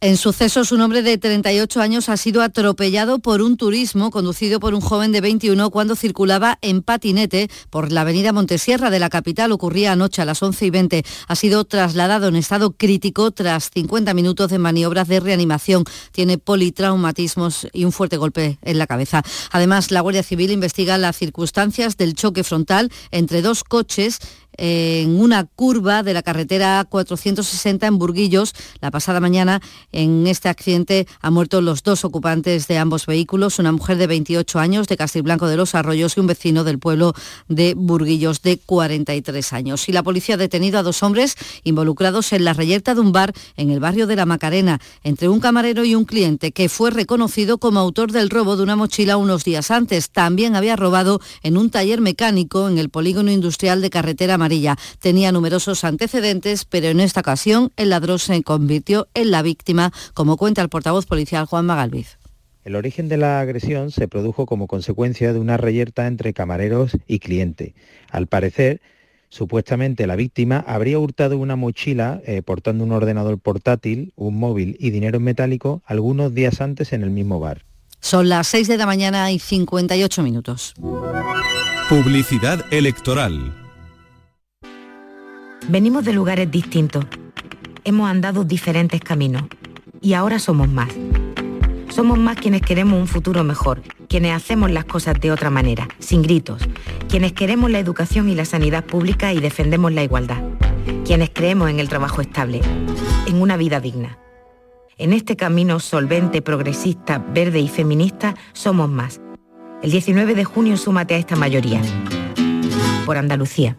[SPEAKER 45] En sucesos, un hombre de 38 años ha sido atropellado por un turismo conducido por un joven de 21 cuando circulaba en patinete por la avenida Montesierra de la capital. Ocurría anoche a las 11 y 20. Ha sido trasladado en estado crítico tras 50 minutos de maniobras de reanimación. Tiene politraumatismos y un fuerte golpe en la cabeza. Además, la Guardia Civil investiga las circunstancias del choque frontal entre dos coches en una curva de la carretera 460 en Burguillos. La pasada mañana en este accidente han muerto los dos ocupantes de ambos vehículos, una mujer de 28 años de Castilblanco de los Arroyos y un vecino del pueblo de Burguillos de 43 años. Y la policía ha detenido a dos hombres involucrados en la reyerta de un bar en el barrio de La Macarena, entre un camarero y un cliente que fue reconocido como autor del robo de una mochila unos días antes. También había robado en un taller mecánico en el polígono industrial de carretera amarilla. Tenía numerosos antecedentes, pero en esta ocasión el ladrón se convirtió en la víctima, como cuenta el portavoz policial Juan Magalviz.
[SPEAKER 43] El origen de la agresión se produjo como consecuencia de una reyerta entre camareros y cliente. Al parecer, supuestamente la víctima habría hurtado una mochila eh, portando un ordenador portátil, un móvil y dinero en metálico algunos días antes en el mismo bar.
[SPEAKER 45] Son las 6 de la mañana y 58 minutos.
[SPEAKER 14] Publicidad electoral.
[SPEAKER 52] Venimos de lugares distintos. Hemos andado diferentes caminos. Y ahora somos más. Somos más quienes queremos un futuro mejor, quienes hacemos las cosas de otra manera, sin gritos, quienes queremos la educación y la sanidad pública y defendemos la igualdad, quienes creemos en el trabajo estable, en una vida digna. En este camino solvente, progresista, verde y feminista somos más. El 19 de junio súmate a esta mayoría. Por Andalucía.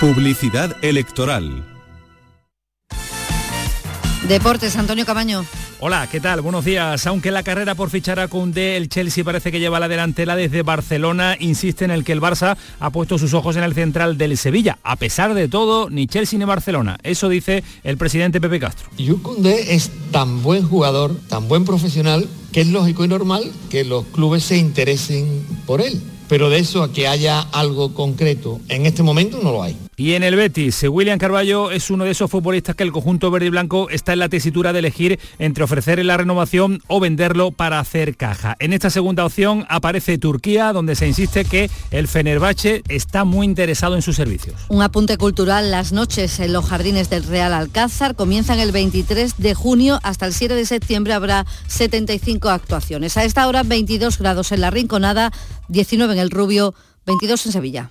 [SPEAKER 14] Publicidad electoral.
[SPEAKER 45] Deportes, Antonio Camaño.
[SPEAKER 31] Hola, ¿qué tal? Buenos días. Aunque la carrera por fichar a Koundé, el Chelsea parece que lleva la delantera desde Barcelona, insiste en el que el Barça ha puesto sus ojos en el central del Sevilla. A pesar de todo, ni Chelsea ni Barcelona. Eso dice el presidente Pepe Castro.
[SPEAKER 53] Y Koundé es tan buen jugador, tan buen profesional, que es lógico y normal que los clubes se interesen por él. Pero de eso a que haya algo concreto en este momento no lo hay.
[SPEAKER 31] Y en el Betis, William Carballo es uno de esos futbolistas que el conjunto verde y blanco está en la tesitura de elegir entre ofrecerle la renovación o venderlo para hacer caja. En esta segunda opción aparece Turquía, donde se insiste que el Fenerbahce está muy interesado en sus servicios.
[SPEAKER 45] Un apunte cultural, las noches en los jardines del Real Alcázar comienzan el 23 de junio hasta el 7 de septiembre habrá 75 actuaciones. A esta hora 22 grados en la Rinconada, 19 en el Rubio, 22 en Sevilla.